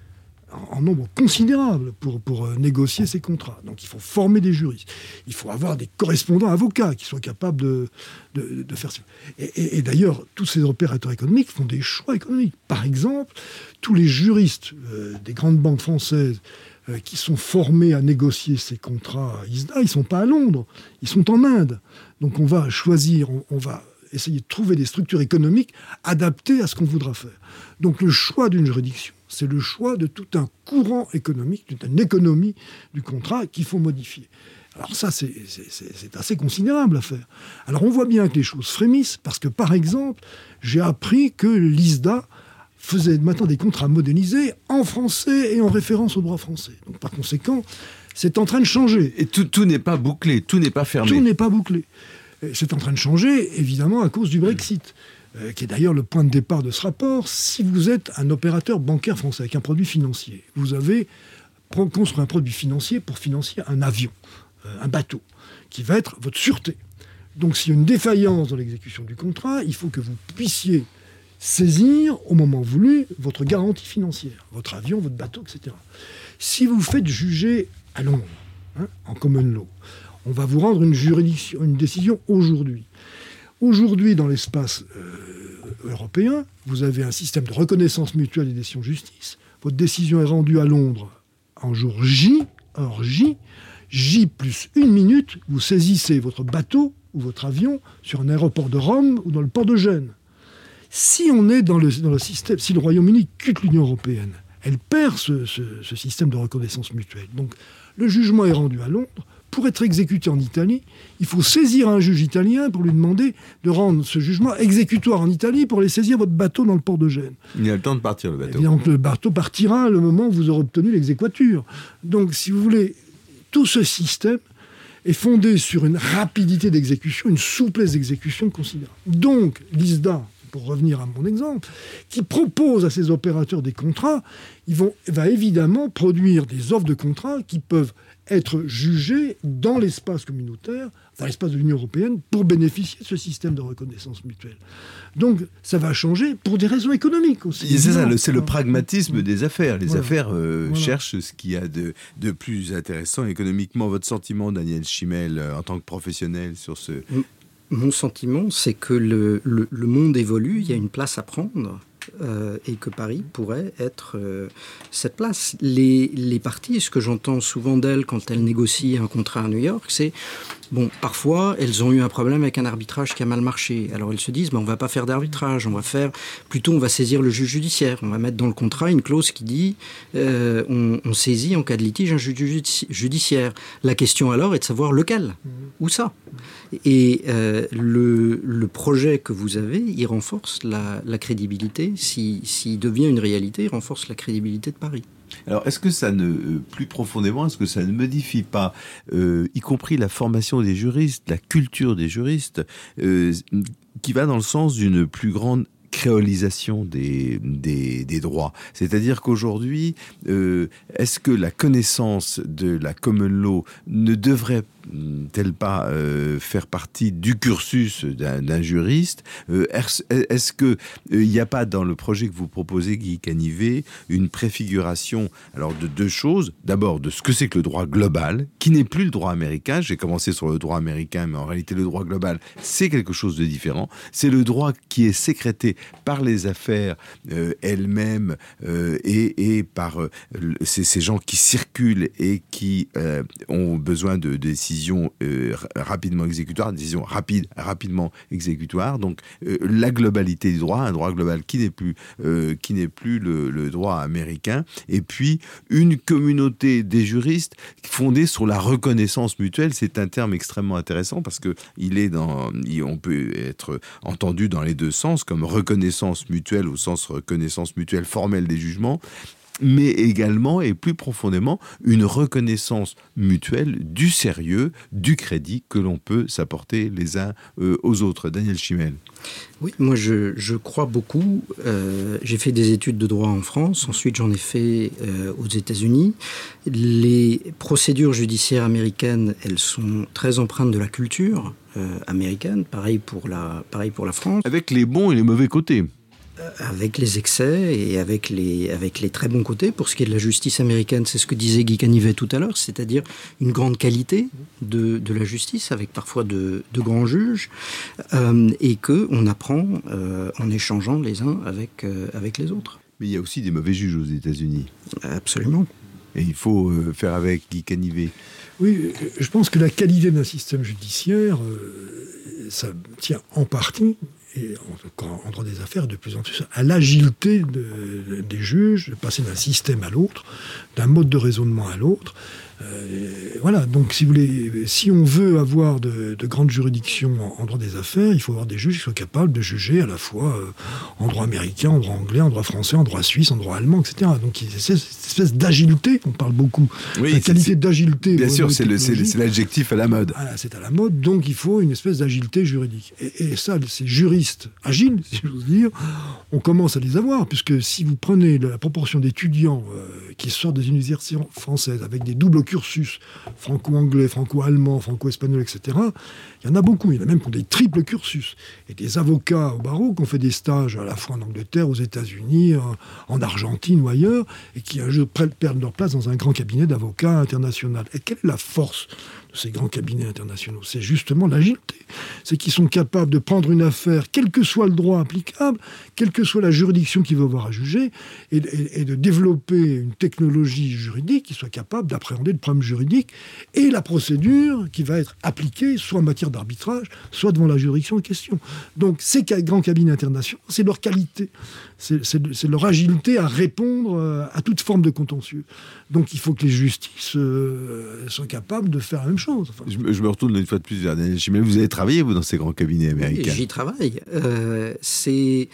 en nombre considérable pour, pour euh, négocier ces contrats. Donc il faut former des juristes. Il faut avoir des correspondants avocats qui soient capables de, de, faire ça. Et, d'ailleurs, tous ces opérateurs économiques font des choix économiques. Par exemple, tous les juristes euh, des grandes banques françaises euh, qui sont formés à négocier ces contrats ISDA, ils ne sont pas à Londres, ils sont en Inde. Donc on va choisir, on va essayer de trouver des structures économiques adaptées à ce qu'on voudra faire. Donc le choix d'une juridiction, c'est le choix de tout un courant économique, toute une économie du contrat qu'il faut modifier. Alors ça, c'est assez considérable à faire. Alors on voit bien que les choses frémissent, parce que par exemple, j'ai appris que l'ISDA faisait maintenant des contrats modernisés en français et en référence au droit français. Donc par conséquent, c'est en train de changer. Et tout, tout n'est pas bouclé, tout n'est pas fermé. Tout n'est pas bouclé. C'est en train de changer, évidemment, à cause du Brexit. Euh, qui est d'ailleurs le point de départ de ce rapport, si vous êtes un opérateur bancaire français avec un produit financier, vous avez construit un produit financier pour financer un avion, euh, un bateau, qui va être votre sûreté. Donc s'il y a une défaillance dans l'exécution du contrat, il faut que vous puissiez saisir au moment voulu votre garantie financière, votre avion, votre bateau, etc. Si vous faites juger à Londres, hein, en common law, on va vous rendre une, décision aujourd'hui. Aujourd'hui, dans l'espace euh, européen, vous avez un système de reconnaissance mutuelle des décisions de justice. Votre décision est rendue à Londres en jour J, J, J plus une minute, vous saisissez votre bateau ou votre avion sur un aéroport de Rome ou dans le port de Gênes. Si on est dans le, système, si le Royaume-Uni quitte l'Union européenne, elle perd ce, système de reconnaissance mutuelle. Donc le jugement est rendu à Londres. Pour être exécuté en Italie, il faut saisir un juge italien pour lui demander de rendre ce jugement exécutoire en Italie pour aller saisir votre bateau dans le port de Gênes. Il y a le temps de partir, le bateau. donc le bateau partira le moment où vous aurez obtenu l'exéquature. Donc, si vous voulez, tout ce système est fondé sur une rapidité d'exécution, une souplesse d'exécution considérable. Donc, l'ISDA, pour revenir à mon exemple, qui propose à ses opérateurs des contrats, il va évidemment produire des offres de contrats qui peuvent être jugées dans l'espace communautaire, dans l'espace de l'Union européenne, pour bénéficier de ce système de reconnaissance mutuelle. Donc ça va changer pour des raisons économiques aussi. C'est ça, c'est le pragmatisme des affaires. Les affaires euh, cherchent ce qu'il y a de, de, plus intéressant économiquement. Votre sentiment, Daniel Chimel, euh, en tant que professionnel sur ce... Mon sentiment, c'est que le, le, monde évolue, il y a une place à prendre. Euh, et que Paris pourrait être euh, cette place. Les, les parties, ce que j'entends souvent d'elles quand elles négocient un contrat à New York, c'est Bon, parfois, elles ont eu un problème avec un arbitrage qui a mal marché. Alors elles se disent, mais on va pas faire d'arbitrage, on va faire, plutôt on va saisir le juge judiciaire. On va mettre dans le contrat une clause qui dit, euh, on, saisit en cas de litige un juge judiciaire. La question alors est de savoir lequel, où ça? Et euh, le, projet que vous avez, il renforce la, crédibilité. S'il devient une réalité, il renforce la crédibilité de Paris. Alors, est-ce que ça ne, euh, plus profondément, est-ce que ça ne modifie pas, euh, y compris la formation des juristes, la culture des juristes, euh, qui va dans le sens d'une plus grande créolisation des, droits? C'est-à-dire qu'aujourd'hui, est-ce que la connaissance de la common law ne devrait tel pas euh, faire partie du cursus d'un juriste euh, Est-ce que il euh, n'y a pas dans le projet que vous proposez, Guy Canivet, une préfiguration alors de deux choses? D'abord, de ce que c'est que le droit global, qui n'est plus le droit américain. J'ai commencé sur le droit américain, mais en réalité, le droit global, c'est quelque chose de différent. C'est le droit qui est sécrété par les affaires elles-mêmes et, et, par ces, gens qui circulent et qui ont besoin de décisions décision euh, rapidement exécutoire, décision rapide, rapidement exécutoire. Donc euh, la globalité du droit, un droit global qui n'est plus, euh, qui n'est plus le, droit américain, et puis une communauté des juristes fondée sur la reconnaissance mutuelle. C'est un terme extrêmement intéressant parce que il est dans, on peut être entendu dans les deux sens comme reconnaissance mutuelle au sens reconnaissance mutuelle formelle des jugements mais également et plus profondément une reconnaissance mutuelle du sérieux, du crédit que l'on peut s'apporter les uns euh, aux autres. Daniel Chimel. Oui, moi je, crois beaucoup. Euh, j'ai fait des études de droit en France, ensuite j'en ai fait euh, aux États-Unis. Les procédures judiciaires américaines, elles sont très empreintes de la culture américaine, pareil pour, la, pareil pour la France. Avec les bons et les mauvais côtés avec les excès et avec les, avec les très bons côtés. Pour ce qui est de la justice américaine, c'est ce que disait Guy Canivet tout à l'heure, c'est-à-dire une grande qualité de, de, la justice, avec parfois de, de grands juges, euh, et qu'on apprend euh, en échangeant les uns avec, euh, avec les autres. Mais il y a aussi des mauvais juges aux États-Unis. Absolument. Et il faut faire avec Guy Canivet. Oui, je pense que la qualité d'un système judiciaire, ça tient en partie et en, droit des affaires de plus en plus à l'agilité des juges, de passer d'un système à l'autre, d'un mode de raisonnement à l'autre. Euh, voilà, donc si vous voulez, si on veut avoir de, grandes juridictions en, droit des affaires, il faut avoir des juges qui soient capables de juger à la fois euh, en droit américain, en droit anglais, en droit français, en droit suisse, en droit allemand, etc. Donc c'est cette espèce d'agilité, on parle beaucoup. la qualité d'agilité. Bien sûr, c'est l'adjectif à la mode. Voilà, c'est à la mode, donc il faut une espèce d'agilité juridique. Et, et ça, ces juristes agiles, si j'ose dire, on commence à les avoir, puisque si vous prenez la proportion d'étudiants euh, qui sortent des universités françaises avec des doubles cursus, franco-anglais, franco-allemand, franco-espagnol, etc., il y en a beaucoup. Il y en a même qui des triples cursus. Et des avocats au barreau qui ont fait des stages à la fois en Angleterre, aux États-Unis, en Argentine ou ailleurs, et qui perdent leur place dans un grand cabinet d'avocats international. Et quelle est la force ces grands cabinets internationaux. C'est justement l'agilité. C'est qu'ils sont capables de prendre une affaire, quel que soit le droit applicable, quelle que soit la juridiction qu'ils vont avoir à juger, et, de développer une technologie juridique qui soit capable d'appréhender le problème juridique et la procédure qui va être appliquée, soit en matière d'arbitrage, soit devant la juridiction en question. Donc ces grands cabinets internationaux, c'est leur qualité, c'est leur agilité à répondre euh, à toute forme de contentieux. Donc il faut que les justices euh, soient capables de faire la même chose. je, me retourne une fois de plus vers Daniel Chimel. Vous avez travaillé, vous, dans ces grands cabinets américains? J'y travaille. Euh, c'est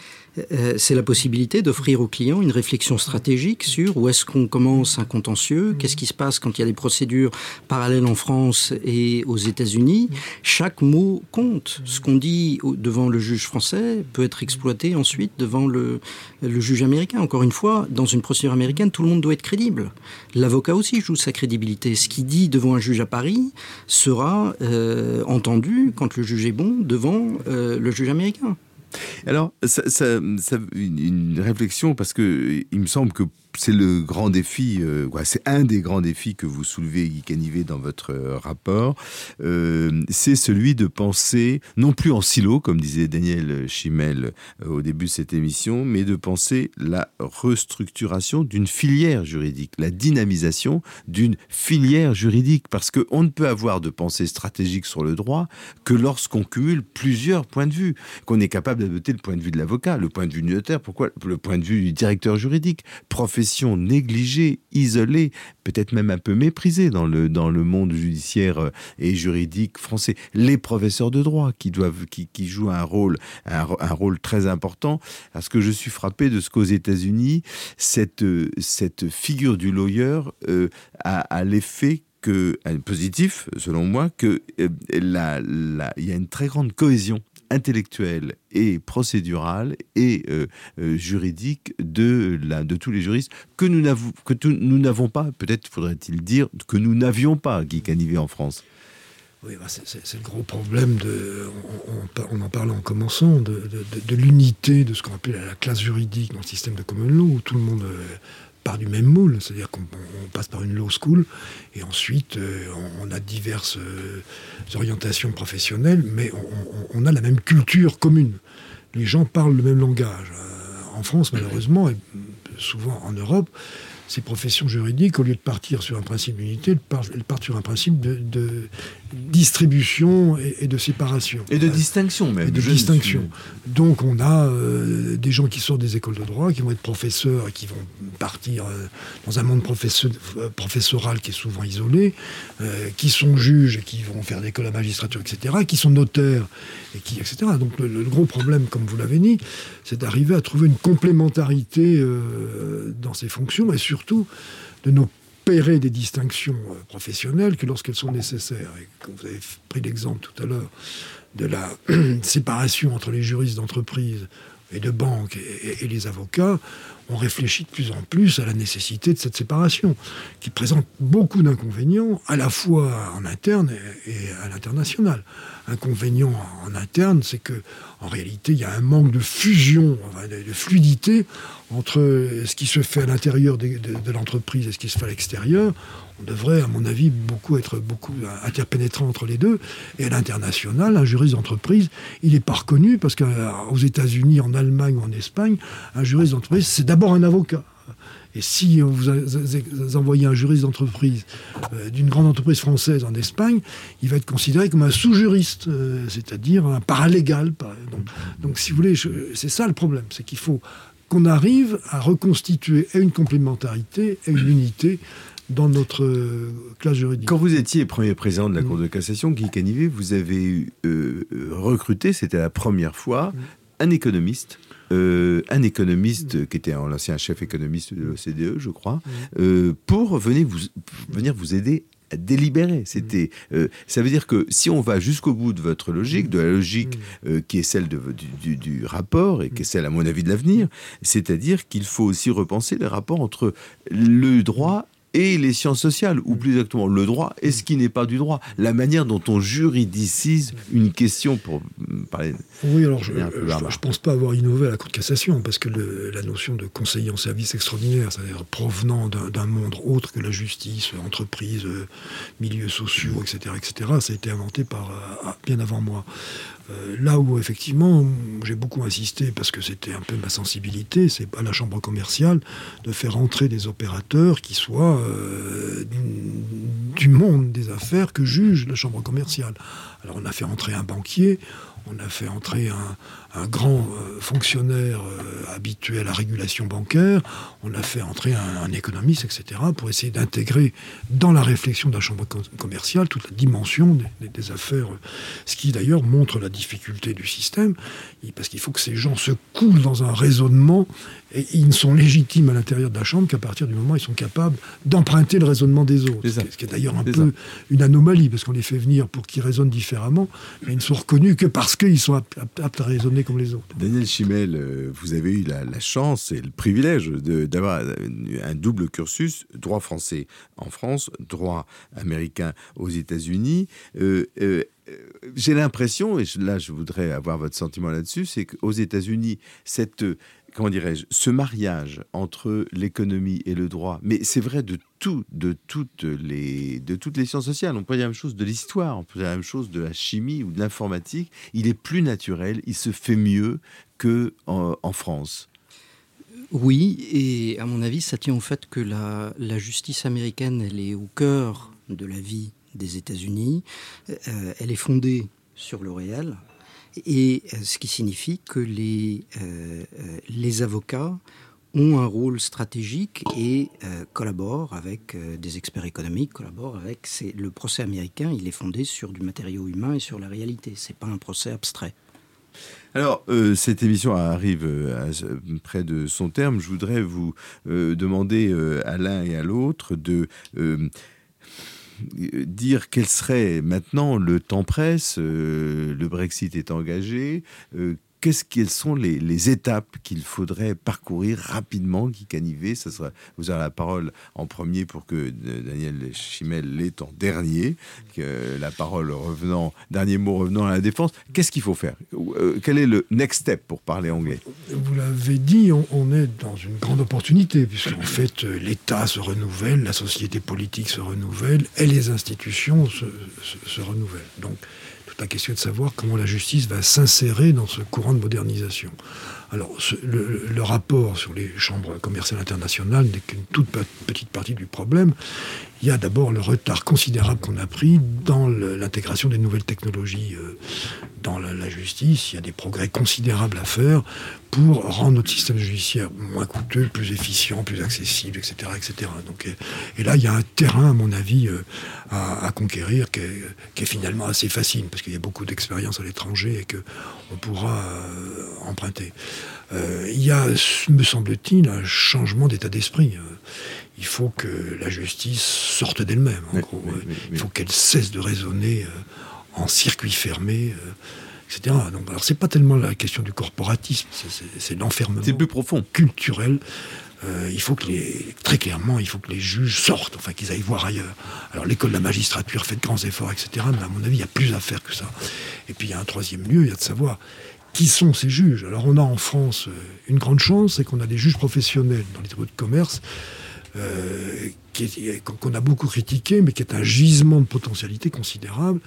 c'est la possibilité d'offrir aux clients une réflexion stratégique sur où est-ce qu'on commence un contentieux, qu'est-ce qui se passe quand il y a des procédures parallèles en France et aux États-Unis. Chaque mot compte. Ce qu'on dit devant le juge français peut être exploité ensuite devant le, le juge américain. Encore une fois, dans une procédure américaine, tout le monde doit être crédible. L'avocat aussi joue sa crédibilité. Ce qu'il dit devant un juge à Paris sera euh, entendu, quand le juge est bon, devant euh, le juge américain. Alors, ça, une réflexion, parce que il me semble que c'est le grand défi, euh, c'est un des grands défis que vous soulevez, Guy Canivet, dans votre euh, rapport. Euh, c'est celui de penser, non plus en silo, comme disait Daniel Chimel au début de cette émission, mais de penser la restructuration d'une filière juridique, la dynamisation d'une filière juridique, parce qu'on ne peut avoir de pensée stratégique sur le droit que lorsqu'on cumule plusieurs points de vue, qu'on est capable d'adopter le point de vue de l'avocat, le point de vue du notaire, pourquoi le point de vue du directeur juridique, professionnel négligée, isolée, peut-être même un peu méprisée dans le, dans le monde judiciaire euh, et juridique français. Les professeurs de droit qui, jouent un rôle, un, rôle très important. Parce que je suis frappé de ce qu'aux États-Unis, cette, cette figure du lawyer euh, a, l'effet que, positif, selon moi, qu'il euh, y a une très grande cohésion intellectuelle et procédurale et euh, euh, juridique de, la, de tous les juristes que nous n'avons pas, peut-être faudrait-il dire, que nous n'avions pas, Guy Canivet, en France. Oui, bah, c'est le gros problème, de, on, en parlait en commençant, de, de l'unité de ce qu'on appelle la classe juridique dans le système de common law, où tout le monde euh, part du même moule, c'est-à-dire qu'on passe par une law school et ensuite euh, on, a diverses euh, orientations professionnelles, mais on, a la même culture commune. Les gens parlent le même langage. Euh, en France, malheureusement, et souvent en Europe, ces professions juridiques, au lieu de partir sur un principe d'unité, elles partent sur un principe de, distribution et, de séparation. Et de distinction même. Et de distinction. Donc on a euh, des gens qui sortent des écoles de droit, qui vont être professeurs et qui vont partir euh, dans un monde euh, professoral qui est souvent isolé, qui sont juges et qui vont faire l'école à magistrature, etc., qui sont notaires, et qui, etc. Donc le, gros problème, comme vous l'avez dit, c'est d'arriver à trouver une complémentarité dans ces fonctions et surtout de n'opérer des distinctions professionnelles que lorsqu'elles sont nécessaires. Et comme vous avez pris l'exemple tout à l'heure de la séparation entre les juristes d'entreprise et de banque et, les avocats, on réfléchit de plus en plus à la nécessité de cette séparation, qui présente beaucoup d'inconvénients, à la fois en interne et, à l'international. Inconvénient en interne, c'est que en réalité, il y a un manque de fusion, de fluidité entre ce qui se fait à l'intérieur de, l'entreprise et ce qui se fait à l'extérieur. On devrait, à mon avis, beaucoup être beaucoup interpénétrant entre les deux. Et à l'international, un juriste d'entreprise, il n'est pas reconnu parce qu'aux États-Unis, en Allemagne ou en Espagne, un juriste d'entreprise, c'est d'abord un avocat. Et si vous envoyez un juriste d'entreprise euh, d'une grande entreprise française en Espagne, il va être considéré comme un sous-juriste, euh, c'est-à-dire un paralégal. Donc, donc, si vous voulez, c'est ça le problème, c'est qu'il faut qu'on arrive à reconstituer une complémentarité et une unité dans notre euh, classe juridique. Quand vous étiez premier président de la Cour de cassation, Guy Canivet, vous avez recruté, c'était la première fois, un économiste. Euh, un économiste qui était l'ancien chef économiste de l'OCDE, je crois, pour venir vous, venir vous aider délibéré. C'était, euh, ça veut dire que si on va jusqu'au bout de votre logique, de la logique euh, qui est celle de, du, rapport et qui est celle, à mon avis, de l'avenir, c'est-à-dire qu'il faut aussi repenser les rapports entre le droit et les sciences sociales, ou plus exactement le droit et ce qui n'est pas du droit. La manière dont on juridicise une question pour parler. Oui, alors je ne pense pas avoir innové à la Cour de cassation, parce que la notion de conseiller en service extraordinaire, c'est-à-dire provenant d'un monde autre que la justice, entreprise, milieux sociaux, etc., etc., ça a été inventé par, euh, bien avant moi. Euh, là où effectivement j'ai beaucoup insisté parce que c'était un peu ma sensibilité, c'est à la chambre commerciale de faire entrer des opérateurs qui soient euh, du monde des affaires que juge la chambre commerciale. Alors on a fait entrer un banquier, on a fait entrer un, un grand euh, fonctionnaire euh, habitué à la régulation bancaire, on a fait entrer un, économiste, etc., pour essayer d'intégrer dans la réflexion de la chambre commerciale toute la dimension des, affaires, ce qui d'ailleurs montre la difficulté du système, parce qu'il faut que ces gens se coulent dans un raisonnement, et ils ne sont légitimes à l'intérieur de la chambre qu'à partir du moment où ils sont capables d'emprunter le raisonnement des autres, ce qui est d'ailleurs un peu une anomalie, parce qu'on les fait venir pour qu'ils raisonnent différemment, mais ils ne sont reconnus que parce qu'ils sont aptes à raisonner comme les autres. Daniel Chimel, euh, vous avez eu la, chance et le privilège d'avoir un double cursus, droit français en France, droit américain aux États-Unis. Euh, euh, j'ai l'impression, et là je voudrais avoir votre sentiment là-dessus, c'est qu'aux États-Unis, cette comment dirais-je, ce mariage entre l'économie et le droit, mais c'est vrai de tout, de toutes les, sciences sociales. On peut dire la même chose de l'histoire, on peut dire la même chose de la chimie ou de l'informatique. Il est plus naturel, il se fait mieux que en, France. Oui, et à mon avis, ça tient au fait que la, la, justice américaine, elle est au cœur de la vie des États-Unis. Euh, elle est fondée sur le réel, et euh, ce qui signifie que les, euh, euh, les avocats ont un rôle stratégique et collaborent avec des experts économiques, collaborent avec le procès américain, il est fondé sur du matériau humain et sur la réalité. C'est pas un procès abstrait. Alors, cette émission arrive près de son terme. Je voudrais vous demander à l'un et à l'autre de dire quel serait maintenant le temps presse, euh, le Brexit est engagé, euh, quelles sont les, étapes qu'il faudrait parcourir rapidement, Guy Canivet? Ça sera, Vous aurez la parole en premier pour que euh, Daniel Chimel l'ait en dernier, que la parole revenant, dernier mot revenant à la défense. Qu'est-ce qu'il faut faire? Euh, Quel est le next step pour parler anglais? Vous l'avez dit, on, est dans une grande opportunité, puisqu'en fait euh, l'État se renouvelle, la société politique se renouvelle, et les institutions se, se renouvellent. Donc la question de savoir comment la justice va s'insérer dans ce courant de modernisation. Alors, le, rapport sur les chambres commerciales internationales n'est qu'une toute petite partie du problème. Il y a d'abord le retard considérable qu'on a pris dans l'intégration des nouvelles technologies euh, dans la, justice. Il y a des progrès considérables à faire pour rendre notre système judiciaire moins coûteux, plus efficient, plus accessible, etc. etc. Donc, et, là, il y a un terrain, à mon avis, euh, à, conquérir qui est, finalement assez facile, parce qu'il y a beaucoup d'expérience à l'étranger et qu'on pourra euh, emprunter. Euh, il y a, me semble-t-il, un changement d'état d'esprit. Euh, il faut que la justice sorte d'elle-même, gros. il faut qu'elle cesse de raisonner euh, en circuit fermé. etc. Donc, alors, c'est pas tellement la question du corporatisme, c'est l'enfermement. C'est plus profond. Culturel. il faut que les, très clairement, il faut que les juges sortent, enfin qu'ils aillent voir ailleurs. Alors l'école de la magistrature fait de grands efforts, etc. Mais à mon avis, il y a plus à faire que ça. Et puis il y a un troisième lieu, il y a de savoir qui sont ces juges? Alors on a en France euh, une grande chance, c'est qu'on a des juges professionnels dans les tribunaux de commerce euh, qu'on a beaucoup critiqué, mais qui est un gisement de potentialité considérable.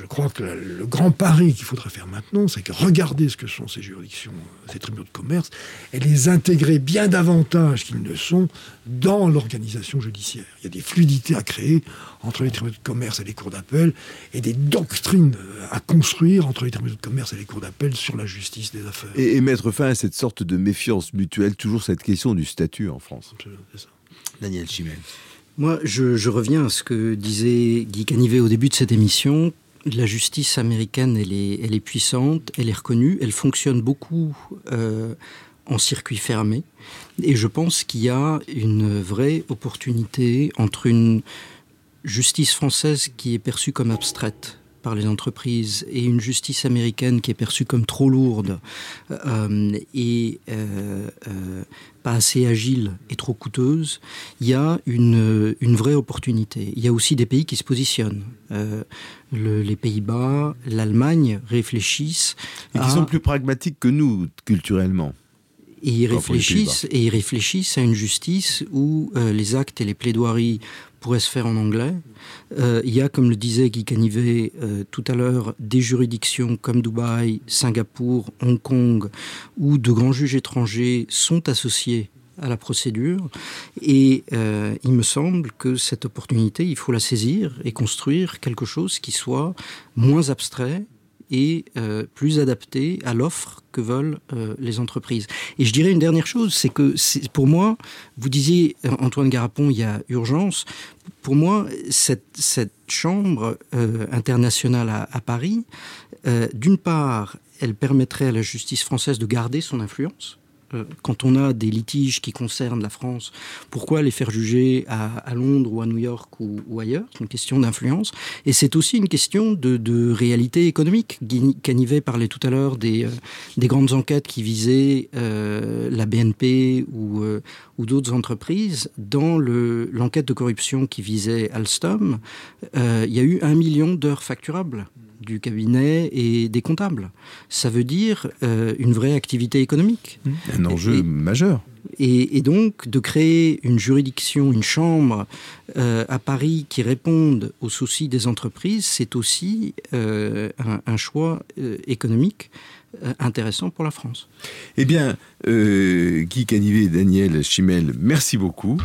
Je crois que le grand pari qu'il faudrait faire maintenant, c'est que regarder ce que sont ces juridictions, ces tribunaux de commerce, et les intégrer bien davantage qu'ils ne sont dans l'organisation judiciaire. Il y a des fluidités à créer entre les tribunaux de commerce et les cours d'appel, et des doctrines à construire entre les tribunaux de commerce et les cours d'appel sur la justice des affaires. Et, mettre fin à cette sorte de méfiance mutuelle, toujours cette question du statut en France. Ça. Daniel Chimel. Moi, je, je, reviens à ce que disait Guy Canivet au début de cette émission la justice américaine, elle est, puissante, elle est reconnue, elle fonctionne beaucoup euh, en circuit fermé. Et je pense qu'il y a une vraie opportunité entre une justice française qui est perçue comme abstraite par les entreprises et une justice américaine qui est perçue comme trop lourde euh, et euh, euh, pas assez agile et trop coûteuse, il y a une, une, vraie opportunité. Il y a aussi des pays qui se positionnent. Le, les Pays-Bas, l'Allemagne réfléchissent. Et qui sont plus pragmatiques que nous, culturellement. Et ils, réfléchissent, et ils réfléchissent à une justice où euh, les actes et les plaidoiries pourraient se faire en anglais. Euh, il y a, comme le disait Guy Canivet euh, tout à l'heure, des juridictions comme Dubaï, Singapour, Hong Kong, où de grands juges étrangers sont associés à la procédure. Et euh, il me semble que cette opportunité, il faut la saisir et construire quelque chose qui soit moins abstrait et euh, plus adapté à l'offre que veulent euh, les entreprises. Et je dirais une dernière chose, c'est que pour moi, vous disiez, euh, Antoine Garapon, il y a urgence. Pour moi, cette, chambre internationale à, Paris, d'une part, elle permettrait à la justice française de garder son influence euh, quand on a des litiges qui concernent la France, pourquoi les faire juger à, Londres ou à New York ou, ailleurs? C'est une question d'influence. Et c'est aussi une question de, réalité économique. Canivet parlait tout à l'heure des, euh, des grandes enquêtes qui visaient euh, la BNP ou, d'autres entreprises. Dans l'enquête de corruption qui visait Alstom, il y a eu un million d'heures facturables du cabinet et des comptables. Ça veut dire euh, une vraie activité économique. Un enjeu et, majeur. Et, et, donc de créer une juridiction, une chambre euh, à Paris qui réponde aux soucis des entreprises, c'est aussi euh, un, un, choix économique intéressant pour la France. Eh bien, euh, Guy Canivet et Daniel Chimel, merci beaucoup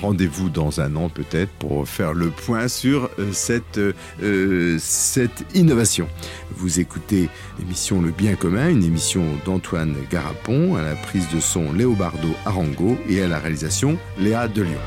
rendez-vous dans un an peut-être pour faire le point sur euh, cette, euh, cette innovation. Vous écoutez l'émission Le Bien commun, une émission d'Antoine Garapon, à la prise de son Léobardo Arango et à la réalisation Léa Delion.